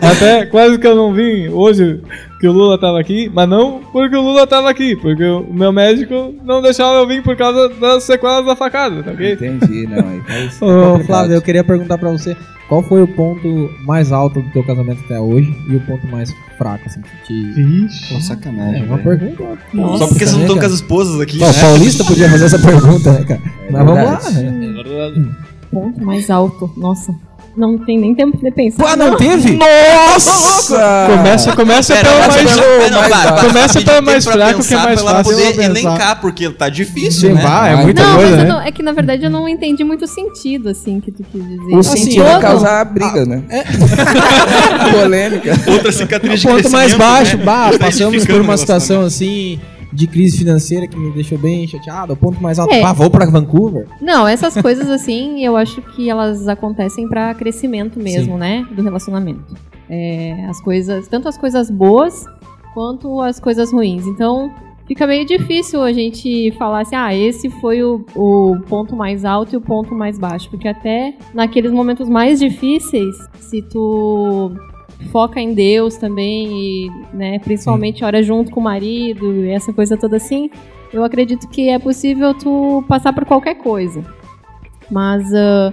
S4: Até quase que eu não vim hoje que o Lula tava aqui, mas não porque o Lula tava aqui, porque o meu médico não deixava eu vir por causa das sequelas da facada, tá ok?
S5: Entendi, não. Aí faz-
S3: Ô, Flávio, eu queria perguntar pra você qual foi o ponto mais alto do teu casamento até hoje e o ponto mais fraco, assim, que te...
S4: Ixi.
S8: Pô, sacanagem.
S3: É uma
S8: velho.
S3: pergunta.
S8: Só porque vocês não
S3: né,
S8: estão com
S3: cara?
S8: as esposas aqui.
S3: Ó,
S8: né?
S3: o Paulista podia fazer essa pergunta, né, cara? Mas vamos lá.
S5: verdade.
S3: né?
S9: Ponto mais alto. Nossa. Não tem nem tempo de pensar.
S3: Ah, não teve?
S5: Nossa!
S4: Começa, começa
S8: Pera,
S4: pelo mais.
S8: é, não,
S5: mais
S8: para, para,
S4: Começa pelo mais fraco, que é mais
S8: pra
S4: fácil.
S8: poder elencar, porque tá difícil,
S3: Sim,
S8: né?
S3: é
S4: Não,
S3: muita
S9: não,
S3: coisa, né?
S9: não- é que na verdade eu não entendi muito o sentido, assim, que tu quis dizer.
S5: O
S9: Tem
S5: sentido é causar briga, né? Polêmica.
S8: Outra cicatriz de
S3: ponto mais baixo,
S8: né?
S3: bah, passamos por uma situação assim de crise financeira que me deixou bem chateado. O ponto mais alto,
S9: É.
S3: pá, vou pra Vancouver.
S9: Não, essas coisas assim, eu acho que elas acontecem pra crescimento mesmo, né? Do relacionamento. É, as coisas, tanto as coisas boas quanto as coisas ruins. Então, fica meio difícil a gente falar assim, ah, esse foi o, o ponto mais alto e o ponto mais baixo. Porque até naqueles momentos mais difíceis, se tu foca em Deus também e, né, principalmente ora junto com o marido e essa coisa toda assim, eu acredito que é possível tu passar por qualquer coisa. Mas ah,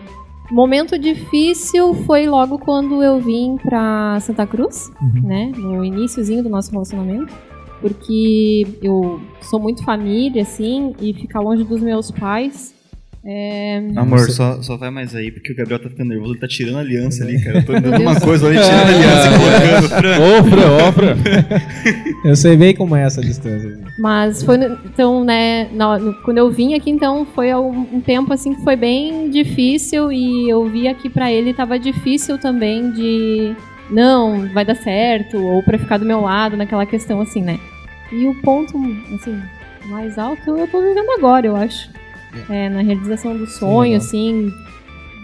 S9: momento difícil foi logo quando eu vim pra Santa Cruz, né? No iníciozinho do nosso relacionamento. Porque eu sou muito família, assim, e ficar longe dos meus pais É...
S8: Amor, só, só vai mais aí, porque o Gabriel tá ficando nervoso, ele tá tirando a aliança ali, cara. Eu tô dando uma coisa ali, tirando a aliança e colocando. Fran.
S12: Ô, Fran, ô, Fran.
S3: Eu sei bem como é essa distância.
S9: Mas foi, no- então, né, na- no- quando eu vim aqui, então, foi um, um tempo, assim, que foi bem difícil e eu via que pra ele tava difícil também de, não, vai dar certo, ou pra ficar do meu lado, naquela questão, assim, né. E o ponto, assim, mais alto eu tô vivendo agora, eu acho. É, na realização do sonho,
S5: legal.
S9: assim,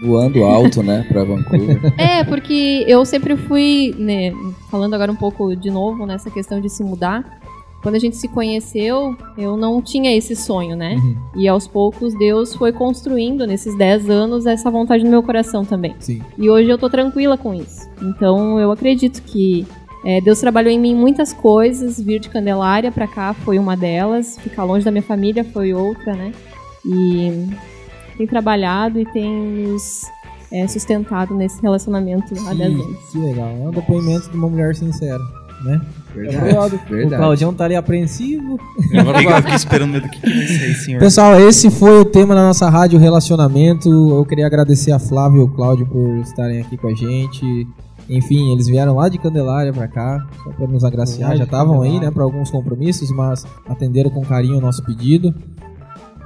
S5: Voando alto, né, pra Vancouver.
S9: é, porque eu sempre fui, né, falando agora um pouco de novo nessa questão de se mudar. Quando a gente se conheceu, eu não tinha esse sonho, né? E aos poucos Deus foi construindo nesses 10 anos essa vontade no meu coração também.
S3: Sim.
S9: E hoje eu tô tranquila com isso. Então eu acredito que é, Deus trabalhou em mim muitas coisas. Vir de Candelária pra cá foi uma delas. Ficar longe da minha família foi outra, né? E tem trabalhado e tem nos é, sustentado nesse relacionamento há 10 anos.
S3: Que legal. É um depoimento de uma mulher sincera, né?
S5: Verdade,
S3: O
S5: verdade.
S3: Claudião tá ali apreensivo.
S8: Agora eu fiquei esperando medo do que que vai sair, senhor.
S3: Pessoal, esse foi o tema da nossa rádio Relacionamento. Eu queria agradecer a Flávia e o Cláudio por estarem aqui com a gente. Enfim, eles vieram lá de Candelária pra cá, só pra nos agraciar. Já estavam aí, né, pra alguns compromissos, mas atenderam com carinho o nosso pedido.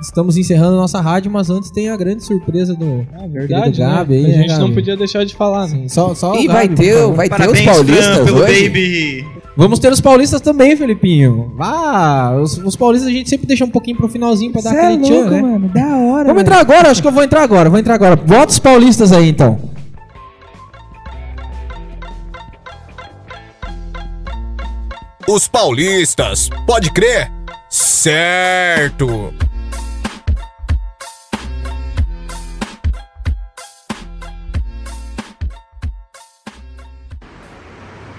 S3: Estamos encerrando a nossa rádio, mas antes tem a grande surpresa do
S4: É verdade,
S3: querido Gabi
S4: né?
S3: aí,
S4: A
S3: né,
S4: gente não podia deixar de falar, né?
S3: Só, só o
S5: E vai
S3: Gabi,
S5: ter, vai ter os paulistas
S8: Fran, pelo
S5: hoje?
S8: baby.
S3: Vamos ter os paulistas também, Felipinho. Vá, os, os paulistas a gente sempre deixa um pouquinho pro finalzinho pra dar
S5: Cê é
S3: aquele tchan,
S5: louco,
S3: né?
S5: mano, da hora.
S3: Vamos entrar agora? Acho que eu vou entrar agora, vou entrar agora. Bota os paulistas aí, então.
S14: Os paulistas, pode crer? Certo!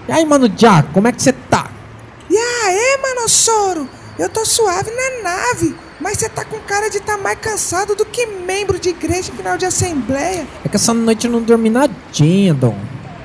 S3: E aí, mano, Jack, como é que você tá?
S15: E aí, Manossauro? Eu tô suave na nave, mas você tá com cara de tá mais cansado do que membro de igreja em final de assembleia.
S3: É que essa noite eu não dormi nadinha, Dom.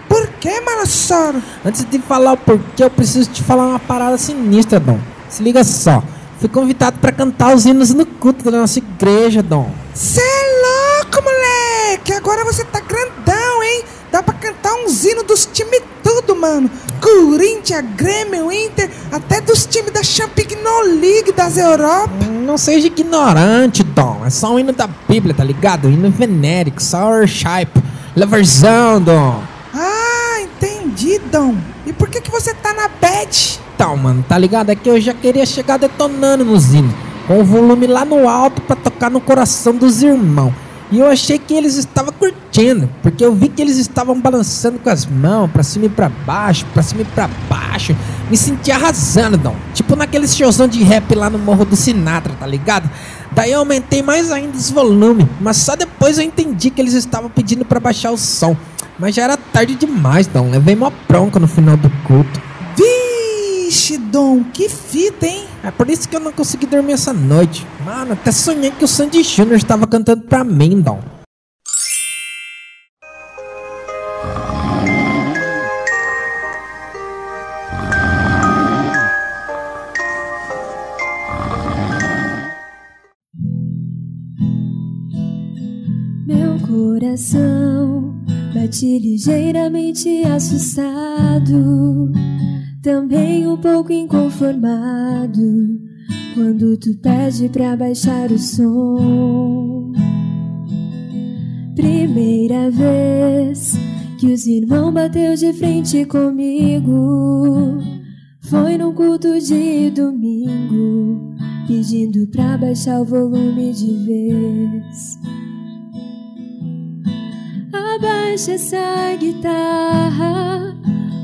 S15: Por que, Manossauro?
S3: Antes de falar o porquê, eu preciso te falar uma parada sinistra, Dom. Se liga só. Fui convidado pra cantar os hinos no culto da nossa igreja, Dom.
S15: Cê é louco, moleque! Agora você tá grandão, hein? Dá pra cantar uns hinos dos times tudo, mano. Corinthians, Grêmio, Inter, até dos times da Champions League das Europa.
S3: Não seja ignorante, Dom. É só um hino da Bíblia, tá ligado? Hino venérico, sour shape, loverzão, Dom.
S15: Ah, entendi, Dom. E por que que você tá na bad?
S3: Então, mano, tá ligado? É que eu já queria chegar detonando nos hinos, com o volume lá no alto pra tocar no coração dos irmãos. E eu achei que eles estavam curtindo, porque eu vi que eles estavam balançando com as mãos pra cima e pra baixo, pra cima e pra baixo. Me senti arrasando, Dom. Tipo naquele showzão de rap lá no Morro do Sinatra, tá ligado? Daí eu aumentei mais ainda os volumes, mas só depois eu entendi que eles estavam pedindo pra baixar o som. Mas já era tarde demais, Dom. Levei uma bronca no final do culto.
S15: Vixe, Dom, que fita, hein?
S3: É por isso que eu não consegui dormir essa noite. Mano, até sonhei que o Sandy Júnior estava cantando pra mim, Dom.
S16: Meu coração bate ligeiramente assustado, também um pouco inconformado, quando tu pede pra baixar o som. Primeira vez que os irmãos bateu de frente comigo, foi num culto de domingo, pedindo pra baixar o volume de vez. Abaixa essa guitarra,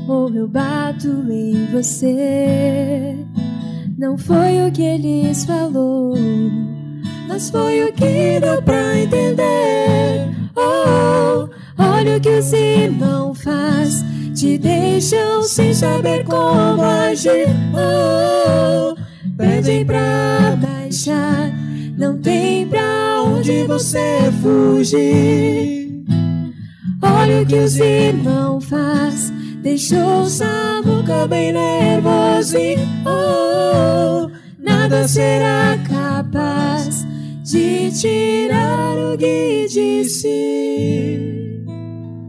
S16: ou eu bato em você. Não foi o que eles falou, mas foi o que deu pra entender. Oh, olha o que os irmãos faz, te deixam sem saber como agir. Oh, pedem pra baixar, não tem pra onde você fugir. O que os irmãos faz, deixou Samuca bem nervosinho. Oh, nada será capaz de tirar o blog disse.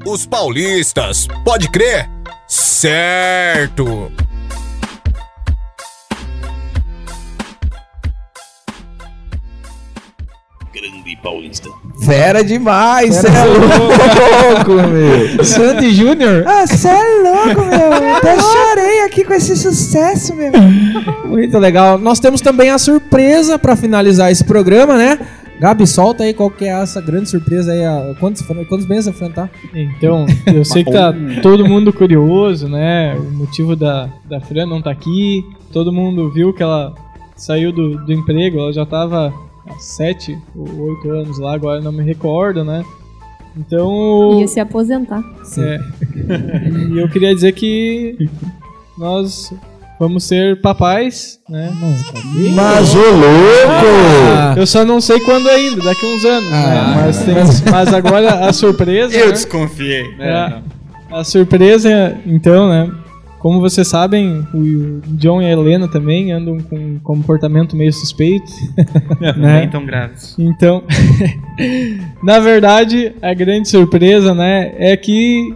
S14: Os paulistas, pode crer? Certo!
S5: Fera demais, cê é louco, meu.
S3: Sandy Júnior?
S15: Ah, cê é louco, meu. Até chorei aqui com esse sucesso, meu.
S3: Muito legal. Nós temos também a surpresa pra finalizar esse programa, né? Gabi, solta aí qual que é essa grande surpresa aí. a- Quantos, quantos meses enfrentar?
S4: Então, eu sei que tá todo mundo curioso, né? O motivo da, da Fran não tá aqui. Todo mundo viu que ela saiu do, do emprego, ela já tava há sete ou oito anos lá, agora não me recordo, né? Então.
S9: Ia se aposentar.
S4: É. E eu queria dizer que nós vamos ser papais, né?
S5: Mas, ô louco!
S4: Eu só não sei quando ainda, daqui uns anos, né? Mas, tem- mas agora a surpresa.
S8: Eu
S4: né?
S8: desconfiei.
S4: É, a surpresa, então, né? Como vocês sabem, o John e a Helena também andam com um comportamento meio suspeito. né?
S8: Nem tão graves.
S4: Então, na verdade, a grande surpresa, né, é que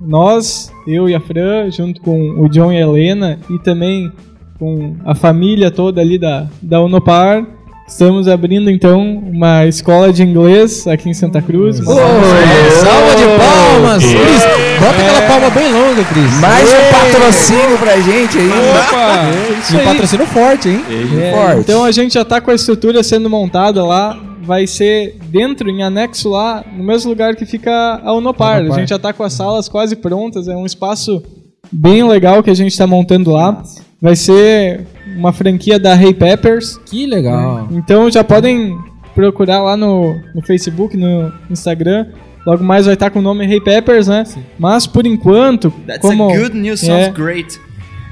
S4: nós, eu e a Fran, junto com o John e a Helena, e também com a família toda ali da, da Unopar, estamos abrindo então uma escola de inglês aqui em Santa Cruz. Uma
S3: Salva de palmas! Cris, bota aquela palma bem longa, Cris.
S5: Mais um patrocínio pra gente aí.
S4: É isso
S3: E um
S4: aí.
S3: patrocínio forte, hein?
S4: É,
S5: Forte.
S4: Então a gente já tá com a estrutura sendo montada lá. Vai ser dentro, em anexo lá, no mesmo lugar que fica a Unopar.
S3: Unopar.
S4: A gente já tá com as salas quase prontas. É um espaço bem legal que a gente tá montando lá. Vai ser uma franquia da Hey Peppers.
S3: Que legal.
S4: Então já podem procurar lá no, no Facebook, no Instagram. Logo mais vai estar com o nome Hey Peppers, né? Mas por enquanto,
S8: That's
S4: como
S8: a good news,
S4: é,
S8: sounds great.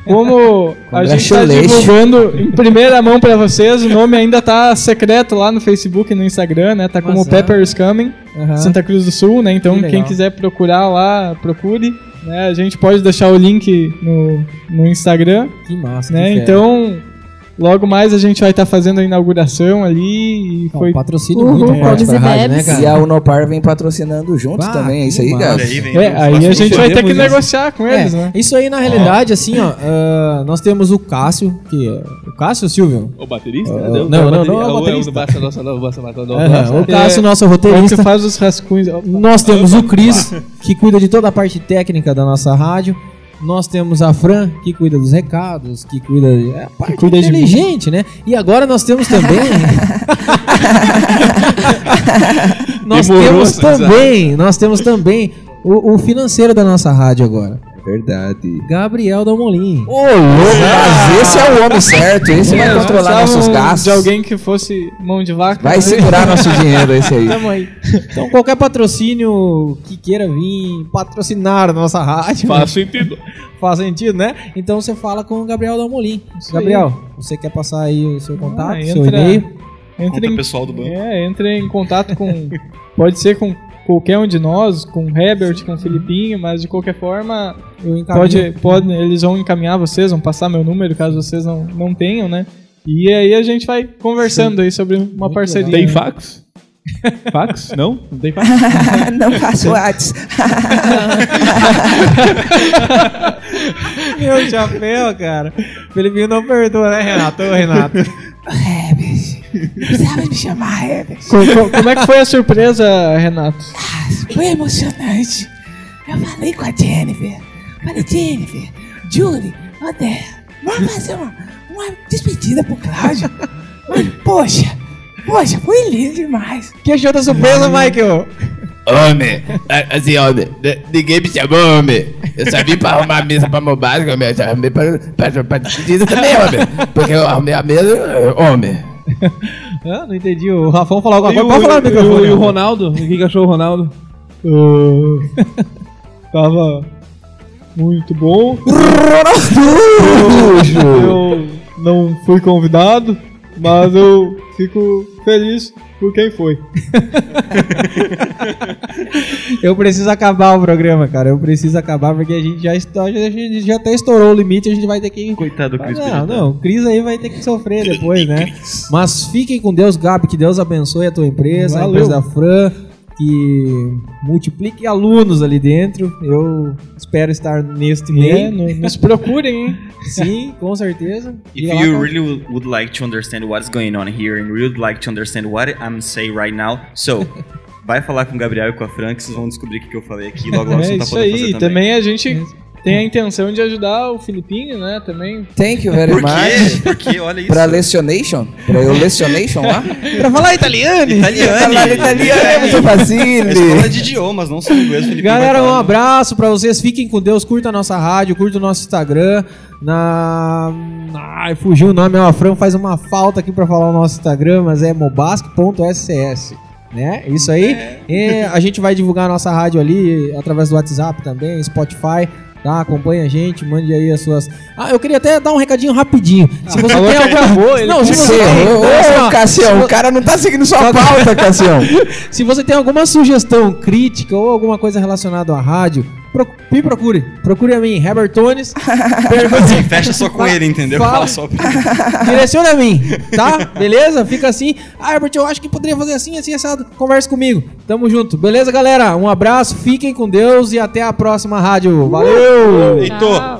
S4: como a gente está divulgando em primeira mão pra vocês, o nome ainda tá secreto lá no Facebook e no Instagram, né? Tá como
S3: Mas é.
S4: Peppers Coming. Santa Cruz do Sul, né? Então
S3: Que
S4: quem quiser procurar lá, procure. Né? A gente pode deixar o link no, no Instagram,
S3: Que massa.
S4: né?
S3: que.
S4: Então, logo mais a gente vai estar fazendo a inauguração ali e foi
S3: um patrocínio
S9: Uhul,
S3: muito forte pra
S9: e
S3: rádio, né, cara?
S5: E a Unopar vem patrocinando junto
S3: Ah,
S5: também, é isso
S3: que
S5: aí,
S8: vem.
S4: É, aí a gente vai ter que
S3: Podemos-
S4: negociar com eles,
S3: É,
S4: né?
S3: Isso aí, na realidade, assim, ó, ah, nós temos o Cássio, que é- O Cássio ou Silvio?
S6: O baterista? Entendeu?
S3: não,
S6: O
S3: não,
S6: bateri-
S3: não é o
S6: é o-
S3: baterista.
S6: É o não, não,
S3: Cássio, nosso
S4: É
S3: roteirista.
S4: que faz os rascunhos.
S3: Nós temos o Cris, que cuida de toda a parte técnica da nossa rádio. Nós temos a Fran, que cuida dos recados, que cuida de. É parte
S4: cuida de
S3: inteligente, né? E agora nós temos também. nós
S6: Demorou
S3: temos também. Nós temos também o, o financeiro da nossa rádio agora.
S11: Verdade.
S3: Gabriel Dalmolin.
S5: Ô, louco, mas esse é o homem certo, esse vai
S4: É,
S5: controlar nossos gastos.
S4: De alguém que fosse mão de vaca.
S5: Vai
S4: né?
S5: segurar nosso dinheiro, esse aí.
S4: Tamo aí.
S3: Então, qualquer patrocínio que queira vir patrocinar a nossa rádio.
S6: Faz sentido.
S3: Faz sentido, né? Então você fala com o Gabriel Dalmolin. Gabriel, você quer passar aí o seu contato,
S4: Ah,
S3: seu
S4: entra-
S3: e-mail?
S4: Entre em,
S8: pessoal do banco.
S4: é, entre em contato com. pode ser com qualquer um de nós, com o Herbert, com o Filipinho, mas de qualquer forma, pode, pode, eles vão encaminhar vocês, vão passar meu número caso vocês não, não tenham, né? E aí a gente vai conversando aí sobre uma
S3: Muito
S4: parceria.
S6: Tem
S4: né?
S6: fax? Fax? Não? Não tem fax?
S15: Não faço Whats.
S3: Meu chapéu, cara. Felipinho não perdoa, né, Renato? Ô, Renato.
S15: Precisava me chamar, Herbert.
S4: Co- co- como é que foi a surpresa, Renato?
S15: Foi emocionante. Eu falei com a Jennifer. Falei, Jennifer, Julie, André, vamos fazer uma, uma despedida pro Cláudio. Mas, poxa, poxa, foi lindo demais.
S3: Que achou da surpresa, Michael?
S13: Homem, a- assim, homem, ninguém me chamou, homem. Eu só vim pra arrumar a mesa pra mobásio, homem. Eu só arrumei pra, pra, pra despedida também, homem. Porque eu arrumei a mesa, homem.
S3: Ah, não entendi. O Rafão falou alguma coisa.
S6: o,
S3: Pode falar no
S6: e o-
S3: microfone.
S6: e o. Ronaldo? O que achou o Ronaldo?
S4: Uh, tava muito bom. Eu não fui convidado, Mas eu fico feliz por quem foi.
S3: Eu preciso acabar o programa, cara. Eu preciso acabar porque a gente já, esto- a gente já até estourou o limite, a gente vai ter que.
S8: Coitado do Cris
S3: Não,
S8: Pereira.
S3: não, o Cris aí vai ter que sofrer depois, né? Mas fiquem com Deus, Gabi, que Deus abençoe a tua empresa, a
S4: Valeu.
S3: empresa da Fran, que multiplique alunos ali dentro. Eu espero estar neste
S4: É,
S3: meio.
S4: no- nos procurem, hein?
S3: Sim, com certeza.
S8: If
S3: E lá
S8: you
S3: tá-
S8: really would- would like to understand what's going on here and really would like to understand what I'm saying right now, so vai falar com o Gabriel e com a Fran que vocês vão descobrir o que eu falei aqui. Logo, logo
S4: É
S8: você tá podendo
S4: aí.
S8: fazer
S4: Também.
S8: também.
S4: a gente tem a intenção de ajudar o Filipinho, né? Também.
S5: Thank you very
S8: Por
S5: much.
S8: quê? Porque olha isso.
S5: Pra lecionation? Pra eu lecionation lá?
S3: Pra falar italiano!
S8: Italiano.
S5: Falar italiano é muito fácil.
S8: É escola de idiomas, não só inglês. Felipe
S3: Galera,
S8: vai
S3: um abraço pra vocês. Fiquem com Deus. Curta a nossa rádio, curta o nosso Instagram. Na. Ai, fugiu o nome. A Fran faz uma falta aqui pra falar o nosso Instagram, mas é mobasque.scs. Né? Isso aí. E a gente vai divulgar a nossa rádio ali através do WhatsApp também, Spotify. Tá? Acompanhe a gente, mande aí as suas. Ah, eu queria até dar um recadinho rapidinho. Se você
S4: falou
S3: tem alguma Não, se você
S5: Você Ô, Cassião, o cara não tá seguindo sua pauta, Cassião.
S3: se você tem alguma sugestão, crítica ou alguma coisa relacionada à rádio, pro- me procure. Procure a mim, Herbert Tones. Pergunte-
S8: Sim, fecha só com ele, entendeu?
S3: Fala.
S8: Fala só pra
S3: Direciona a mim, tá? Beleza? Fica assim. Ah, Herbert, eu acho que poderia fazer assim, assim, assado. Converse comigo. Tamo junto. Beleza, galera? Um abraço, fiquem com Deus e até a próxima rádio. Valeu!
S8: Heitor,